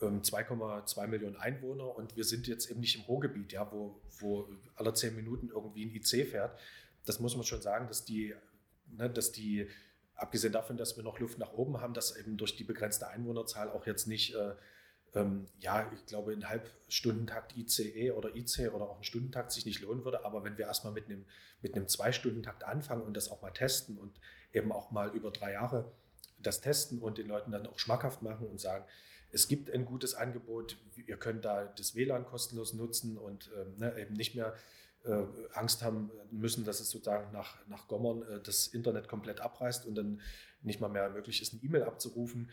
2,2 ähm, Millionen Einwohner und wir sind jetzt eben nicht im Ruhrgebiet, ja, wo, wo alle zehn Minuten irgendwie ein IC fährt. Das muss man schon sagen, dass die, ne, dass die, abgesehen davon, dass wir noch Luft nach oben haben, dass eben durch die begrenzte Einwohnerzahl auch jetzt nicht äh, ähm, ja, ich glaube, in Halbstundentakt ICE oder IC oder auch einen Stundentakt sich nicht lohnen würde. Aber wenn wir erstmal mit einem, mit einem Zwei-Stunden-Takt anfangen und das auch mal testen und eben auch mal über drei Jahre das testen und den Leuten dann auch schmackhaft machen und sagen, es gibt ein gutes Angebot. Ihr könnt da das WLAN kostenlos nutzen und ähm, ne, eben nicht mehr äh, Angst haben müssen, dass es sozusagen nach, nach Gommern äh, das Internet komplett abreißt und dann nicht mal mehr möglich ist, eine E-Mail abzurufen.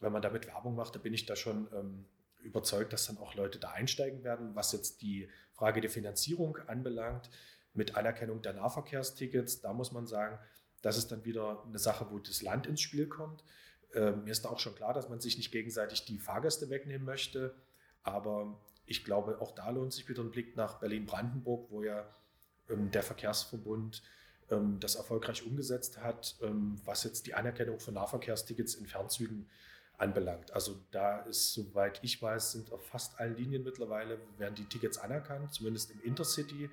Wenn man damit Werbung macht, da bin ich da schon ähm, überzeugt, dass dann auch Leute da einsteigen werden. Was jetzt die Frage der Finanzierung anbelangt, mit Anerkennung der Nahverkehrstickets, da muss man sagen, das ist dann wieder eine Sache, wo das Land ins Spiel kommt. Äh, mir ist da auch schon klar, dass man sich nicht gegenseitig die Fahrgäste wegnehmen möchte. Aber ich glaube, auch da lohnt sich wieder ein Blick nach Berlin-Brandenburg, wo ja ähm, der Verkehrsverbund ähm, das erfolgreich umgesetzt hat, ähm, was jetzt die Anerkennung von Nahverkehrstickets in Fernzügen anbelangt. Also da ist, soweit ich weiß, sind auf fast allen Linien mittlerweile, werden die Tickets anerkannt, zumindest im Intercity.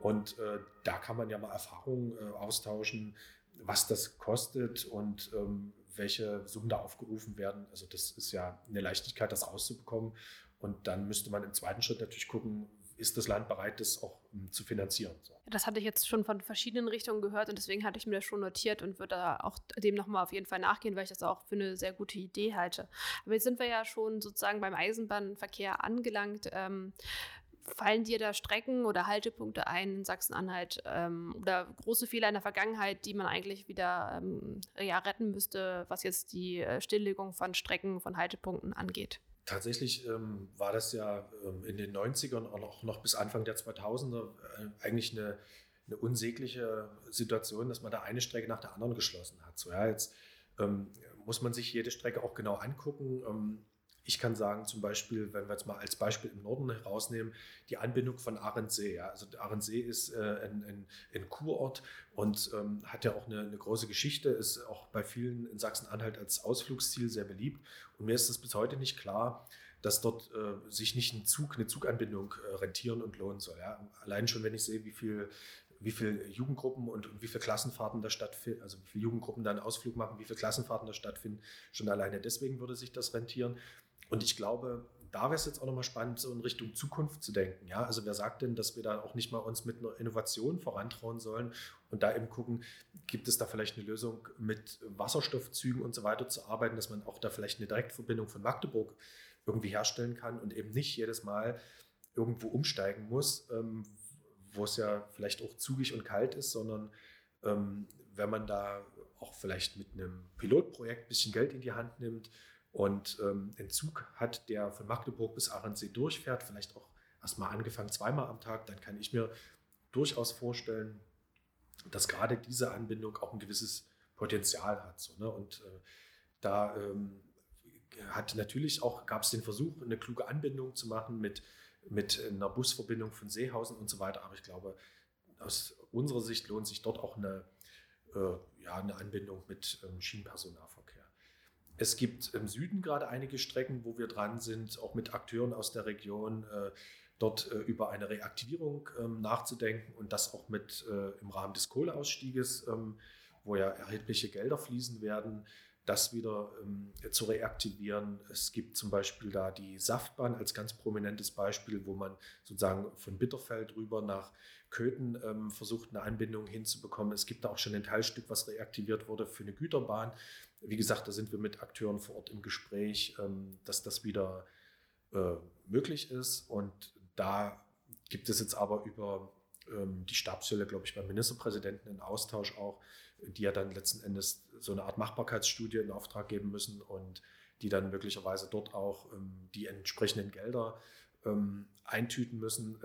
Und äh, da kann man ja mal Erfahrungen äh, austauschen, was das kostet und ähm, welche Summen da aufgerufen werden. Also das ist ja eine Leichtigkeit, das rauszubekommen. Und dann müsste man im zweiten Schritt natürlich gucken, ist das Land bereit, das auch um, zu finanzieren. So. Das hatte ich jetzt schon von verschiedenen Richtungen gehört und deswegen hatte ich mir das schon notiert und würde da auch dem nochmal auf jeden Fall nachgehen, weil ich das auch für eine sehr gute Idee halte. Aber jetzt sind wir ja schon sozusagen beim Eisenbahnverkehr angelangt. Ähm, fallen dir da Strecken oder Haltepunkte ein in Sachsen-Anhalt ähm, oder große Fehler in der Vergangenheit, die man eigentlich wieder ähm, ja, retten müsste, was jetzt die äh, Stilllegung von Strecken, von Haltepunkten angeht? Tatsächlich ähm, war das ja ähm, in den 90ern und auch noch bis Anfang der 2000er äh, eigentlich eine, eine, unsägliche Situation, dass man da eine Strecke nach der anderen geschlossen hat. So, ja, jetzt ähm, muss man sich jede Strecke auch genau angucken ähm, ich kann sagen, zum Beispiel, wenn wir jetzt mal als Beispiel im Norden herausnehmen, die Anbindung von Arendsee. Ja. Also Arendsee ist äh, ein, ein, ein, Kurort und ähm, hat ja auch eine, eine, große Geschichte, ist auch bei vielen in Sachsen-Anhalt als Ausflugsziel sehr beliebt. Und mir ist es bis heute nicht klar, dass dort äh, sich nicht ein Zug, eine Zuganbindung äh, rentieren und lohnen soll. Ja. Allein schon, wenn ich sehe, wie viel wie viele Jugendgruppen und, und, wie viele Klassenfahrten da stattfinden, also wie viele Jugendgruppen da einen Ausflug machen, wie viele Klassenfahrten da stattfinden. Schon alleine deswegen würde sich das rentieren. Und ich glaube, da wäre es jetzt auch nochmal spannend, so in Richtung Zukunft zu denken. Ja, also wer sagt denn, dass wir da auch nicht mal uns mit einer Innovation vorantrauen sollen und da eben gucken, gibt es da vielleicht eine Lösung mit Wasserstoffzügen und so weiter zu arbeiten, dass man auch da vielleicht eine Direktverbindung von Magdeburg irgendwie herstellen kann und eben nicht jedes Mal irgendwo umsteigen muss, ähm, wo es ja vielleicht auch zugig und kalt ist, sondern ähm, wenn man da auch vielleicht mit einem Pilotprojekt ein bisschen Geld in die Hand nimmt, und ähm, einen Zug hat, der von Magdeburg bis Arendsee durchfährt, vielleicht auch erstmal angefangen zweimal am Tag, dann kann ich mir durchaus vorstellen, dass gerade diese Anbindung auch ein gewisses Potenzial hat. So, ne? Und äh, da ähm, hat natürlich auch, gab es den Versuch, eine kluge Anbindung zu machen mit, mit einer Busverbindung von Seehausen und so weiter. Aber ich glaube, aus unserer Sicht lohnt sich dort auch eine, äh, ja, eine Anbindung mit ähm, Schienenpersonalverkehr. Es gibt im Süden gerade einige Strecken, wo wir dran sind, auch mit Akteuren aus der Region, äh, dort äh, über eine Reaktivierung ähm, nachzudenken und das auch mit äh, im Rahmen des Kohleausstieges, ähm, wo ja erhebliche Gelder fließen werden, das wieder ähm, zu reaktivieren. Es gibt zum Beispiel da die Saftbahn als ganz prominentes Beispiel, wo man sozusagen von Bitterfeld rüber nach Köthen versucht, eine Anbindung hinzubekommen. Es gibt da auch schon ein Teilstück, was reaktiviert wurde für eine Güterbahn. Wie gesagt, da sind wir mit Akteuren vor Ort im Gespräch, ähm, dass das wieder äh, möglich ist. Und da gibt es jetzt aber über ähm, die Stabsstelle, glaube ich, beim Ministerpräsidenten einen Austausch auch, die ja dann letzten Endes so eine Art Machbarkeitsstudie in Auftrag geben müssen und die dann möglicherweise dort auch ähm, die entsprechenden Gelder eintüten müssen.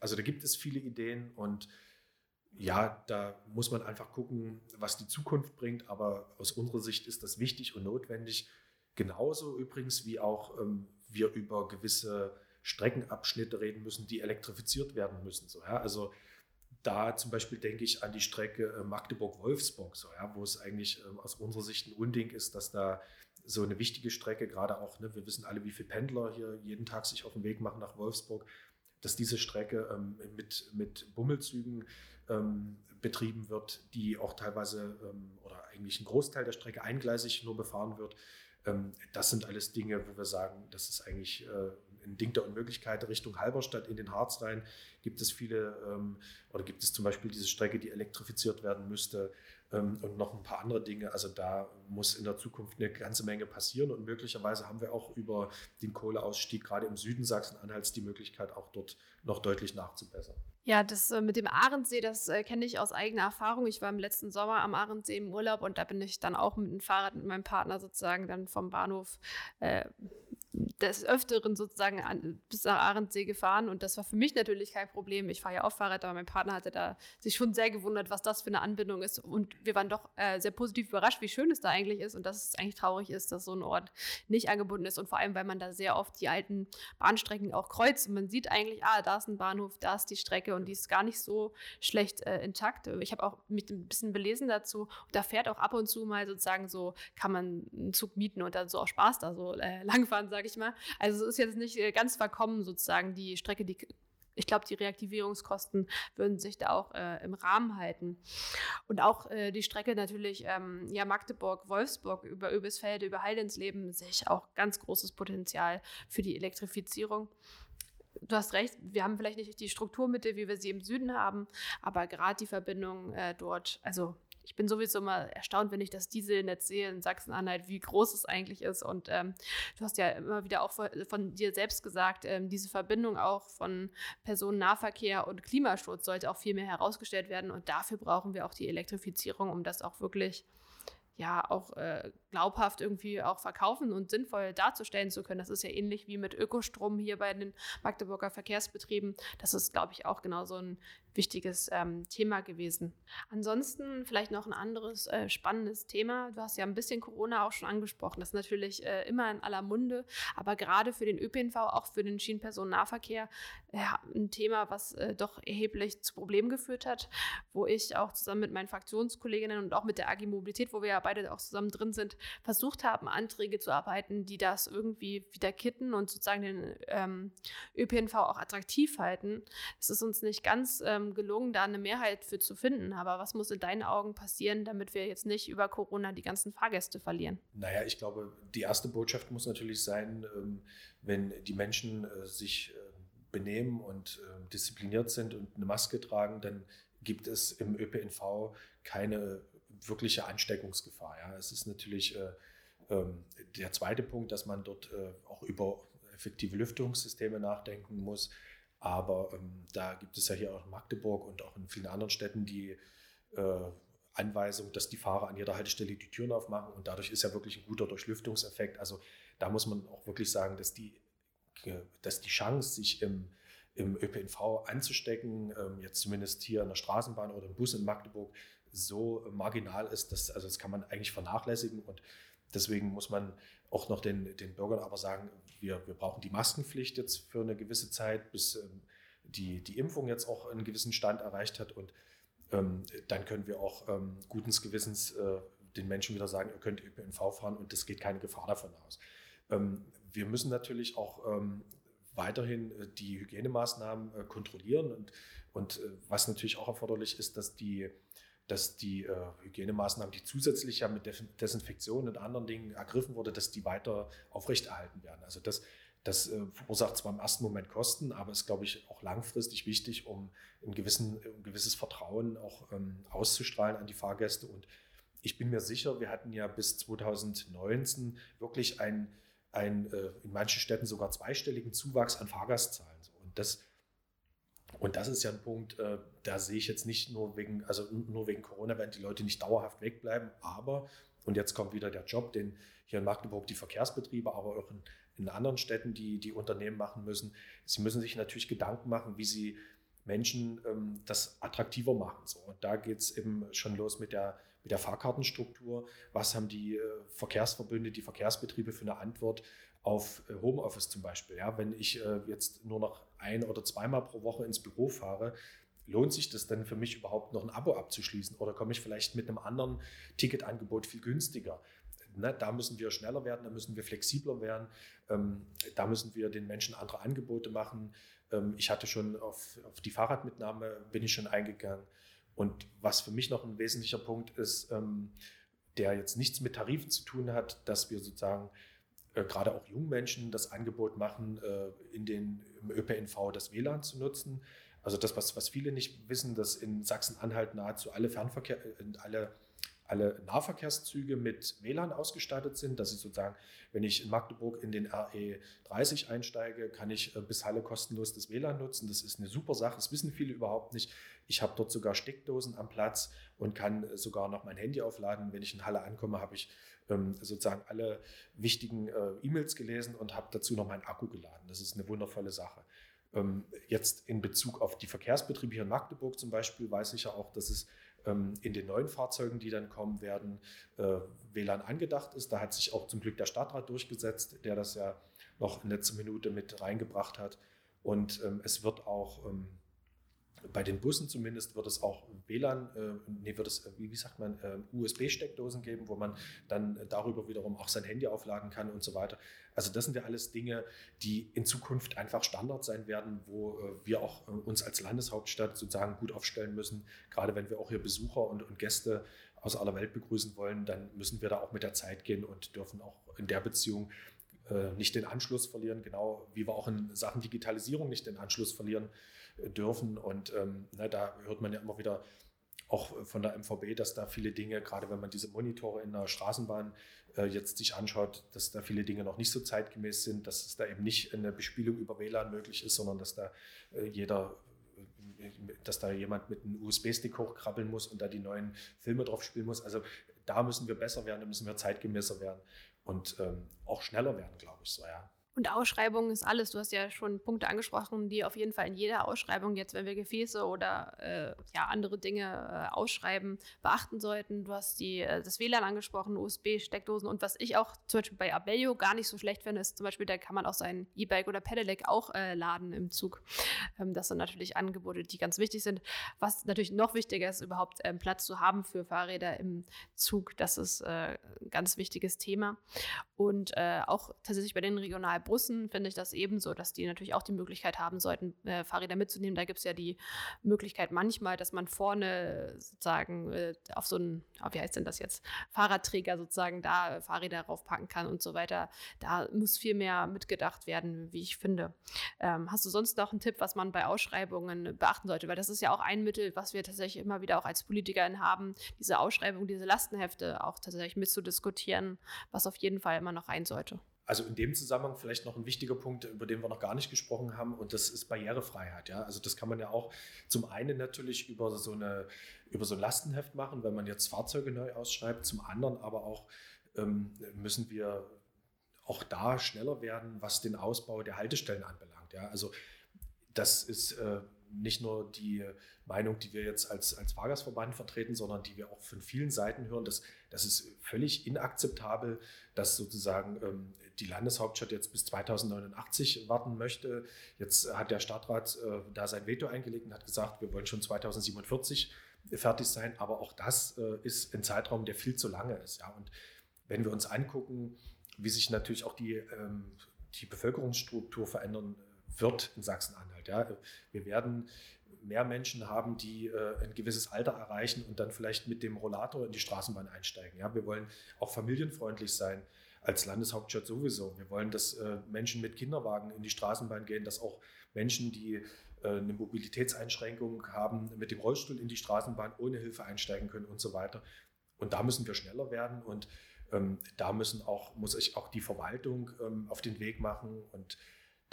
also da gibt es viele Ideen und ja, da muss man einfach gucken, was die Zukunft bringt. Aber aus unserer Sicht ist das wichtig und notwendig. Genauso übrigens, wie auch ähm, wir über gewisse Streckenabschnitte reden müssen, die elektrifiziert werden müssen. So, ja? Also da zum Beispiel denke ich an die Strecke äh, Magdeburg-Wolfsburg, so, ja? wo es eigentlich ähm, aus unserer Sicht ein Unding ist, dass da so eine wichtige Strecke, gerade auch, ne, wir wissen alle, wie viele Pendler hier jeden Tag sich auf den Weg machen nach Wolfsburg, dass diese Strecke ähm, mit, mit Bummelzügen ähm, betrieben wird, die auch teilweise ähm, oder eigentlich ein Großteil der Strecke eingleisig nur befahren wird. Ähm, das sind alles Dinge, wo wir sagen, das ist eigentlich äh, ein Ding der Unmöglichkeit Richtung Halberstadt in den Harz rein. Gibt es viele, ähm, oder gibt es zum Beispiel diese Strecke, die elektrifiziert werden müsste und noch ein paar andere Dinge. Also da muss in der Zukunft eine ganze Menge passieren und möglicherweise haben wir auch über den Kohleausstieg gerade im Süden Sachsen-Anhalts die Möglichkeit, auch dort noch deutlich nachzubessern. Ja, das äh, mit dem Ahrensee, das äh, kenne ich aus eigener Erfahrung. Ich war im letzten Sommer am Ahrensee im Urlaub und da bin ich dann auch mit dem Fahrrad mit meinem Partner sozusagen dann vom Bahnhof äh, des Öfteren sozusagen an, bis nach Ahrensee gefahren und das war für mich natürlich kein Problem. Ich fahre ja auch Fahrrad, aber mein Partner hatte da sich schon sehr gewundert, was das für eine Anbindung ist und wir waren doch äh, sehr positiv überrascht, wie schön es da eigentlich ist und dass es eigentlich traurig ist, dass so ein Ort nicht angebunden ist und vor allem, weil man da sehr oft die alten Bahnstrecken auch kreuzt und man sieht eigentlich, ah, da ist ein Bahnhof, da ist die Strecke und die ist gar nicht so schlecht äh, intakt. Ich habe auch mich ein bisschen belesen dazu und da fährt auch ab und zu mal sozusagen so, kann man einen Zug mieten und dann so auch Spaß da so äh, langfahren, sage ich mal. Also es ist jetzt nicht äh, ganz verkommen sozusagen die Strecke, die ich glaube, die Reaktivierungskosten würden sich da auch äh, im Rahmen halten. Und auch äh, die Strecke natürlich, ähm, ja, Magdeburg, Wolfsburg über Öbisfelde, über Heidensleben, sehe ich auch ganz großes Potenzial für die Elektrifizierung. Du hast recht, wir haben vielleicht nicht die Strukturmittel, wie wir sie im Süden haben, aber gerade die Verbindung äh, dort, also ich bin sowieso immer erstaunt, wenn ich das Dieselnetz sehe in Sachsen-Anhalt, wie groß es eigentlich ist. Und ähm, du hast ja immer wieder auch von, dir selbst gesagt, ähm, diese Verbindung auch von Personennahverkehr und Klimaschutz sollte auch viel mehr herausgestellt werden. Und dafür brauchen wir auch die Elektrifizierung, um das auch wirklich ja auch äh, glaubhaft irgendwie auch verkaufen und sinnvoll darzustellen zu können. Das ist ja ähnlich wie mit Ökostrom hier bei den Magdeburger Verkehrsbetrieben. Das ist, glaube ich, auch genau so ein wichtiges ähm, Thema gewesen. Ansonsten vielleicht noch ein anderes äh, spannendes Thema. Du hast ja ein bisschen Corona auch schon angesprochen. Das ist natürlich äh, immer in aller Munde, aber gerade für den ÖPNV, auch für den Schienenpersonennahverkehr, ja, ein Thema, was äh, doch erheblich zu Problemen geführt hat, wo ich auch zusammen mit meinen Fraktionskolleginnen und auch mit der AG Mobilität, wo wir ja beide auch zusammen drin sind, versucht haben, Anträge zu arbeiten, die das irgendwie wieder kitten und sozusagen den ähm, ÖPNV auch attraktiv halten. Es ist uns nicht ganz ähm, gelungen, da eine Mehrheit für zu finden. Aber was muss in deinen Augen passieren, damit wir jetzt nicht über Corona die ganzen Fahrgäste verlieren? Naja, ich glaube, die erste Botschaft muss natürlich sein, ähm, wenn die Menschen äh, sich äh, benehmen und äh, diszipliniert sind und eine Maske tragen, dann gibt es im ÖPNV keine wirkliche Ansteckungsgefahr. Ja. Es ist natürlich äh, ähm, der zweite Punkt, dass man dort äh, auch über effektive Lüftungssysteme nachdenken muss. Aber ähm, da gibt es ja hier auch in Magdeburg und auch in vielen anderen Städten die äh, Anweisung, dass die Fahrer an jeder Haltestelle die Türen aufmachen und dadurch ist ja wirklich ein guter Durchlüftungseffekt. Also da muss man auch wirklich sagen, dass die, dass die Chance, sich im, im ÖPNV anzustecken, ähm, jetzt zumindest hier in der Straßenbahn oder im Bus in Magdeburg, so marginal ist, dass, also das kann man eigentlich vernachlässigen und deswegen muss man auch noch den, den Bürgern aber sagen, wir, wir brauchen die Maskenpflicht jetzt für eine gewisse Zeit, bis ähm, die, die Impfung jetzt auch einen gewissen Stand erreicht hat und ähm, dann können wir auch ähm, guten Gewissens äh, den Menschen wieder sagen, ihr könnt ÖPNV fahren und es geht keine Gefahr davon aus. Ähm, wir müssen natürlich auch ähm, weiterhin äh, die Hygienemaßnahmen äh, kontrollieren und, und äh, was natürlich auch erforderlich ist, dass die dass die äh, Hygienemaßnahmen, die zusätzlich ja mit Desinfektion und anderen Dingen ergriffen wurde, dass die weiter aufrechterhalten werden. Also das, das äh, verursacht zwar im ersten Moment Kosten, aber ist, glaube ich, auch langfristig wichtig, um ein, gewissen, ein gewisses Vertrauen auch ähm, auszustrahlen an die Fahrgäste. Und ich bin mir sicher, wir hatten ja bis 2019 wirklich einen, einen äh, in manchen Städten sogar zweistelligen Zuwachs an Fahrgastzahlen. Und das und das ist ja ein Punkt, äh, da sehe ich jetzt nicht nur wegen, also nur wegen Corona werden die Leute nicht dauerhaft wegbleiben, aber, und jetzt kommt wieder der Job, den hier in Magdeburg die Verkehrsbetriebe, aber auch in, in anderen Städten, die die Unternehmen machen müssen. Sie müssen sich natürlich Gedanken machen, wie sie Menschen ähm, das attraktiver machen. So. Und da geht es eben schon los mit der, mit der Fahrkartenstruktur. Was haben die äh, Verkehrsverbünde, die Verkehrsbetriebe für eine Antwort auf äh, Homeoffice zum Beispiel? Ja, wenn ich äh, jetzt nur noch ein- oder zweimal pro Woche ins Büro fahre, lohnt sich das denn für mich überhaupt noch ein Abo abzuschließen oder komme ich vielleicht mit einem anderen Ticketangebot viel günstiger? Ne, da müssen wir schneller werden, da müssen wir flexibler werden, ähm, da müssen wir den Menschen andere Angebote machen. Ähm, ich hatte schon auf, auf, die Fahrradmitnahme, bin ich schon eingegangen. Und was für mich noch ein wesentlicher Punkt ist, ähm, der jetzt nichts mit Tarifen zu tun hat, dass wir sozusagen gerade auch jungen Menschen das Angebot machen, äh, in den, im ÖPNV das WLAN zu nutzen. Also das, was, was viele nicht wissen, dass in Sachsen-Anhalt nahezu alle Fernverkehr, äh, alle alle Nahverkehrszüge mit WLAN ausgestattet sind, dass ich sozusagen, wenn ich in Magdeburg in den RE 30 einsteige, kann ich bis Halle kostenlos das WLAN nutzen. Das ist eine super Sache, das wissen viele überhaupt nicht. Ich habe dort sogar Steckdosen am Platz und kann sogar noch mein Handy aufladen. Wenn ich in Halle ankomme, habe ich ähm, sozusagen alle wichtigen äh, E-Mails gelesen und habe dazu noch meinen Akku geladen. Das ist eine wundervolle Sache. Ähm, jetzt in Bezug auf die Verkehrsbetriebe hier in Magdeburg zum Beispiel weiß ich ja auch, dass es ähm, in den neuen Fahrzeugen, die dann kommen werden, äh, WLAN angedacht ist. Da hat sich auch zum Glück der Stadtrat durchgesetzt, der das ja noch in letzter Minute mit reingebracht hat. Und ähm, es wird auch ähm, bei den Bussen zumindest wird es auch WLAN, äh, nee, wird es, wie, wie sagt man, äh, USB-Steckdosen geben, wo man dann darüber wiederum auch sein Handy aufladen kann und so weiter. Also das sind ja alles Dinge, die in Zukunft einfach Standard sein werden, wo äh, wir auch äh, uns als Landeshauptstadt sozusagen gut aufstellen müssen. Gerade wenn wir auch hier Besucher und, und Gäste aus aller Welt begrüßen wollen, dann müssen wir da auch mit der Zeit gehen und dürfen auch in der Beziehung äh, nicht den Anschluss verlieren, genau wie wir auch in Sachen Digitalisierung nicht den Anschluss verlieren dürfen. Und ähm, na, da hört man ja immer wieder auch von der MVB, dass da viele Dinge, gerade wenn man diese Monitore in der Straßenbahn äh, jetzt sich anschaut, dass da viele Dinge noch nicht so zeitgemäß sind, dass es da eben nicht eine Bespielung über WLAN möglich ist, sondern dass da äh, jeder äh, dass da jemand mit einem USB-Stick hochkrabbeln muss und da die neuen Filme drauf spielen muss. Also da müssen wir besser werden, da müssen wir zeitgemäßer werden und ähm, auch schneller werden, glaube ich so, ja. Und Ausschreibung ist alles. Du hast ja schon Punkte angesprochen, die auf jeden Fall in jeder Ausschreibung, jetzt wenn wir Gefäße oder äh, ja, andere Dinge äh, ausschreiben, beachten sollten. Du hast die, äh, das WLAN angesprochen, USB-Steckdosen und was ich auch zum Beispiel bei Abellio gar nicht so schlecht finde, ist zum Beispiel, da kann man auch sein E-Bike oder Pedelec auch äh, laden im Zug. Ähm, das sind natürlich Angebote, die ganz wichtig sind. Was natürlich noch wichtiger ist, überhaupt ähm, Platz zu haben für Fahrräder im Zug. Das ist äh, ein ganz wichtiges Thema. Und auch tatsächlich bei den regionalen Bussen finde ich das ebenso, dass die natürlich auch die Möglichkeit haben sollten, äh, Fahrräder mitzunehmen. Da gibt es ja die Möglichkeit manchmal, dass man vorne sozusagen äh, auf so einen, oh, wie heißt denn das jetzt, Fahrradträger sozusagen da Fahrräder raufpacken kann und so weiter. Da muss viel mehr mitgedacht werden, wie ich finde. Ähm, hast du sonst noch einen Tipp, was man bei Ausschreibungen beachten sollte? Weil das ist ja auch ein Mittel, was wir tatsächlich immer wieder auch als Politikerin haben, diese Ausschreibung, diese Lastenhefte auch tatsächlich mitzudiskutieren, was auf jeden Fall immer noch rein sollte. Also in dem Zusammenhang vielleicht noch ein wichtiger Punkt, über den wir noch gar nicht gesprochen haben, und das ist Barrierefreiheit. Ja? Also das kann man ja auch zum einen natürlich über so, eine, über so ein Lastenheft machen, wenn man jetzt Fahrzeuge neu ausschreibt, zum anderen aber auch ähm, müssen wir auch da schneller werden, was den Ausbau der Haltestellen anbelangt. Ja? Also das ist äh, nicht nur die Meinung, die wir jetzt als, als Fahrgastverband vertreten, sondern die wir auch von vielen Seiten hören. Das, das ist völlig inakzeptabel, dass sozusagen ähm, die Landeshauptstadt jetzt bis 2089 warten möchte. Jetzt hat der Stadtrat äh, da sein Veto eingelegt und hat gesagt, wir wollen schon 2047 fertig sein. Aber auch das äh, ist ein Zeitraum, der viel zu lange ist. Ja? Und wenn wir uns angucken, wie sich natürlich auch die, ähm, die Bevölkerungsstruktur verändern wird in Sachsen-Anhalt. Ja. Wir werden mehr Menschen haben, die äh, ein gewisses Alter erreichen und dann vielleicht mit dem Rollator in die Straßenbahn einsteigen. Ja. Wir wollen auch familienfreundlich sein als Landeshauptstadt sowieso. Wir wollen, dass äh, Menschen mit Kinderwagen in die Straßenbahn gehen, dass auch Menschen, die äh, eine Mobilitätseinschränkung haben, mit dem Rollstuhl in die Straßenbahn ohne Hilfe einsteigen können und so weiter. Und da müssen wir schneller werden und ähm, da müssen auch, muss ich auch die Verwaltung ähm, auf den Weg machen und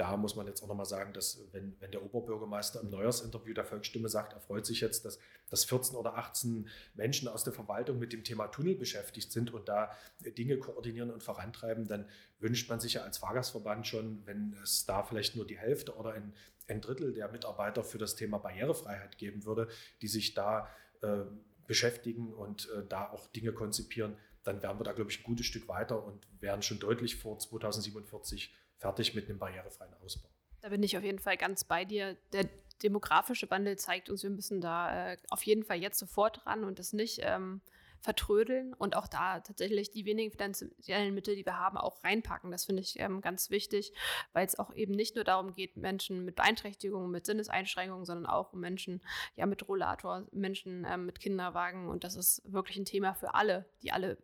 da muss man jetzt auch nochmal sagen, dass wenn, wenn der Oberbürgermeister im Neujahrsinterview der Volksstimme sagt, er freut sich jetzt, dass, dass 14 oder 18 Menschen aus der Verwaltung mit dem Thema Tunnel beschäftigt sind und da Dinge koordinieren und vorantreiben, dann wünscht man sich ja als Fahrgastverband schon, wenn es da vielleicht nur die Hälfte oder ein, ein Drittel der Mitarbeiter für das Thema Barrierefreiheit geben würde, die sich da äh, beschäftigen und äh, da auch Dinge konzipieren, dann wären wir da, glaube ich, ein gutes Stück weiter und wären schon deutlich vor 2047 fertig mit einem barrierefreien Ausbau. Da bin ich auf jeden Fall ganz bei dir. Der demografische Wandel zeigt uns, wir müssen da äh, auf jeden Fall jetzt sofort ran und das nicht ähm, vertrödeln und auch da tatsächlich die wenigen finanziellen Mittel, die wir haben, auch reinpacken. Das finde ich ähm, ganz wichtig, weil es auch eben nicht nur darum geht, Menschen mit Beeinträchtigungen, mit Sinneseinschränkungen, sondern auch um Menschen ja mit Rollator, Menschen ähm, mit Kinderwagen und das ist wirklich ein Thema für alle, die alle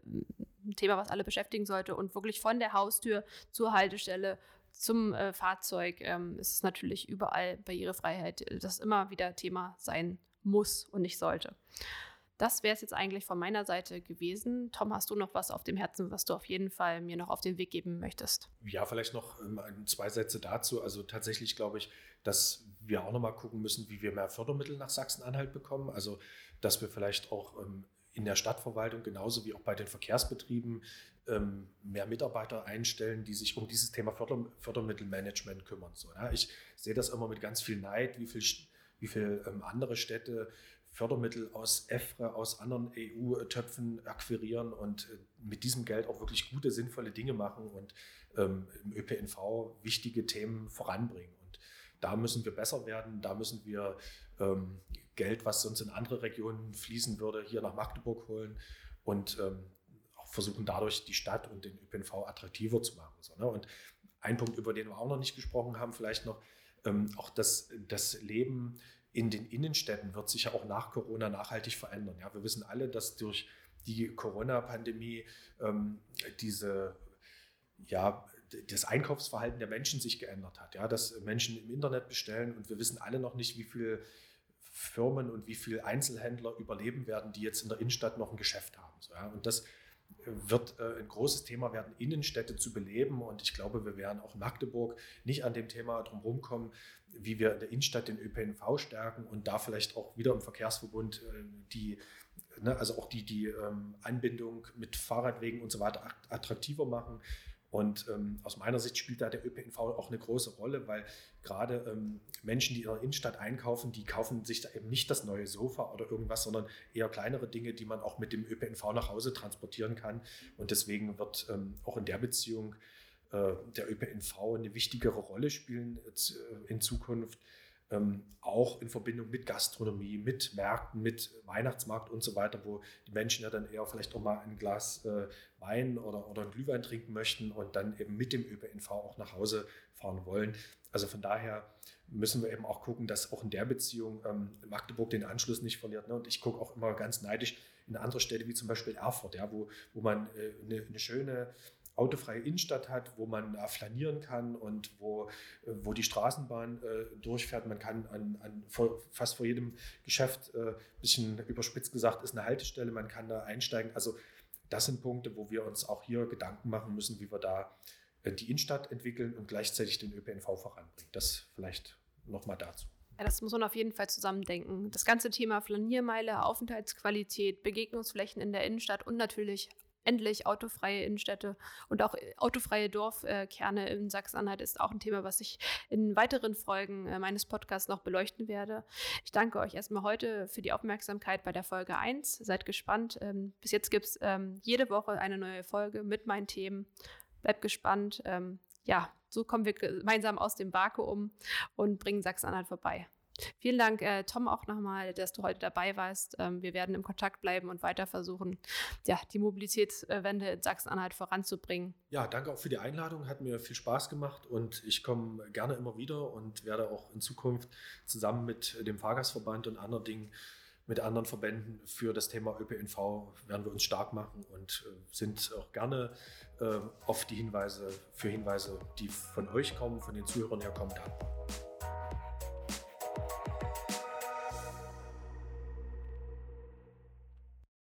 ein Thema, was alle beschäftigen sollte. Und wirklich von der Haustür zur Haltestelle zum äh, Fahrzeug ähm, ist es natürlich überall Barrierefreiheit, das immer wieder Thema sein muss und nicht sollte. Das wäre es jetzt eigentlich von meiner Seite gewesen. Tom, hast du noch was auf dem Herzen, was du auf jeden Fall mir noch auf den Weg geben möchtest? Ja, vielleicht noch ähm, zwei Sätze dazu. Also tatsächlich glaube ich, dass wir auch noch mal gucken müssen, wie wir mehr Fördermittel nach Sachsen-Anhalt bekommen. Also dass wir vielleicht auch ähm, in der Stadtverwaltung genauso wie auch bei den Verkehrsbetrieben ähm, mehr Mitarbeiter einstellen, die sich um dieses Thema Förder Fördermittelmanagement kümmern. So, ja. Ich sehe das immer mit ganz viel Neid, wie viel, wie viel ähm, andere Städte Fördermittel aus EFRE, aus anderen EU-Töpfen akquirieren und äh, mit diesem Geld auch wirklich gute, sinnvolle Dinge machen und ähm, im ÖPNV wichtige Themen voranbringen. Und da müssen wir besser werden, da müssen wir ähm, Geld, was sonst in andere Regionen fließen würde, hier nach Magdeburg holen und ähm, auch versuchen dadurch die Stadt und den ÖPNV attraktiver zu machen. So, ne? Und ein Punkt, über den wir auch noch nicht gesprochen haben, vielleicht noch, ähm, auch das, das Leben in den Innenstädten wird sich ja auch nach Corona nachhaltig verändern. Ja, wir wissen alle, dass durch die Corona-Pandemie ähm, diese, ja, das Einkaufsverhalten der Menschen sich geändert hat. Ja, dass Menschen im Internet bestellen und wir wissen alle noch nicht, wie viele Firmen und wie viele Einzelhändler überleben werden, die jetzt in der Innenstadt noch ein Geschäft haben. So, ja, und das wird äh, ein großes Thema werden, Innenstädte zu beleben. Und ich glaube, wir werden auch in Magdeburg nicht an dem Thema drumherum kommen, wie wir in der Innenstadt den ÖPNV stärken und da vielleicht auch wieder im Verkehrsverbund äh, die, ne, also auch die, die ähm, Anbindung mit Fahrradwegen und so weiter attraktiver machen. Und ähm, aus meiner Sicht spielt da der ÖPNV auch eine große Rolle, weil gerade ähm, Menschen, die in der Innenstadt einkaufen, die kaufen sich da eben nicht das neue Sofa oder irgendwas, sondern eher kleinere Dinge, die man auch mit dem ÖPNV nach Hause transportieren kann. Und deswegen wird auch in der Beziehung der ÖPNV eine wichtigere Rolle spielen äh, in Zukunft ähm, auch in Verbindung mit Gastronomie, mit Märkten, mit Weihnachtsmarkt und so weiter, wo die Menschen ja dann eher vielleicht auch mal ein Glas äh, Wein oder, oder ein Glühwein trinken möchten und dann eben mit dem ÖPNV auch nach Hause fahren wollen. Also von daher müssen wir eben auch gucken, dass auch in der Beziehung ähm, Magdeburg den Anschluss nicht verliert. Ne? Und ich gucke auch immer ganz neidisch in andere Städte wie zum Beispiel Erfurt, ja, wo, wo man äh, eine, eine schöne autofreie Innenstadt hat, wo man äh, flanieren kann und wo, äh, wo die Straßenbahn äh, durchfährt. Man kann an, an vor, fast vor jedem Geschäft, ein äh, bisschen überspitzt gesagt, ist eine Haltestelle, man kann da einsteigen. Also das sind Punkte, wo wir uns auch hier Gedanken machen müssen, wie wir da äh, die Innenstadt entwickeln und gleichzeitig den ÖPNV voranbringen. Das vielleicht nochmal dazu. Ja, das muss man auf jeden Fall zusammendenken. Das ganze Thema Flaniermeile, Aufenthaltsqualität, Begegnungsflächen in der Innenstadt und natürlich endlich autofreie Innenstädte und auch äh, autofreie Dorfkerne in Sachsen-Anhalt ist auch ein Thema, was ich in weiteren Folgen äh, meines Podcasts noch beleuchten werde. Ich danke euch erstmal heute für die Aufmerksamkeit bei der Folge 1. Seid gespannt. Ähm, bis jetzt gibt es ähm, jede Woche eine neue Folge mit meinen Themen. Bleibt gespannt. Ähm, ja, so kommen wir gemeinsam aus dem Vakuum und bringen Sachsen-Anhalt vorbei. Vielen Dank, äh, Tom, auch nochmal, dass du heute dabei warst. Ähm, wir werden im Kontakt bleiben und weiter versuchen, ja, die Mobilitätswende in Sachsen-Anhalt voranzubringen. Ja, danke auch für die Einladung. Hat mir viel Spaß gemacht und ich komme gerne immer wieder und werde auch in Zukunft zusammen mit dem Fahrgastverband und anderen Dingen mit anderen Verbänden für das Thema ÖPNV werden wir uns stark machen und äh, sind auch gerne äh, auf die Hinweise, für Hinweise, die von euch kommen, von den Zuhörern her kommen, da.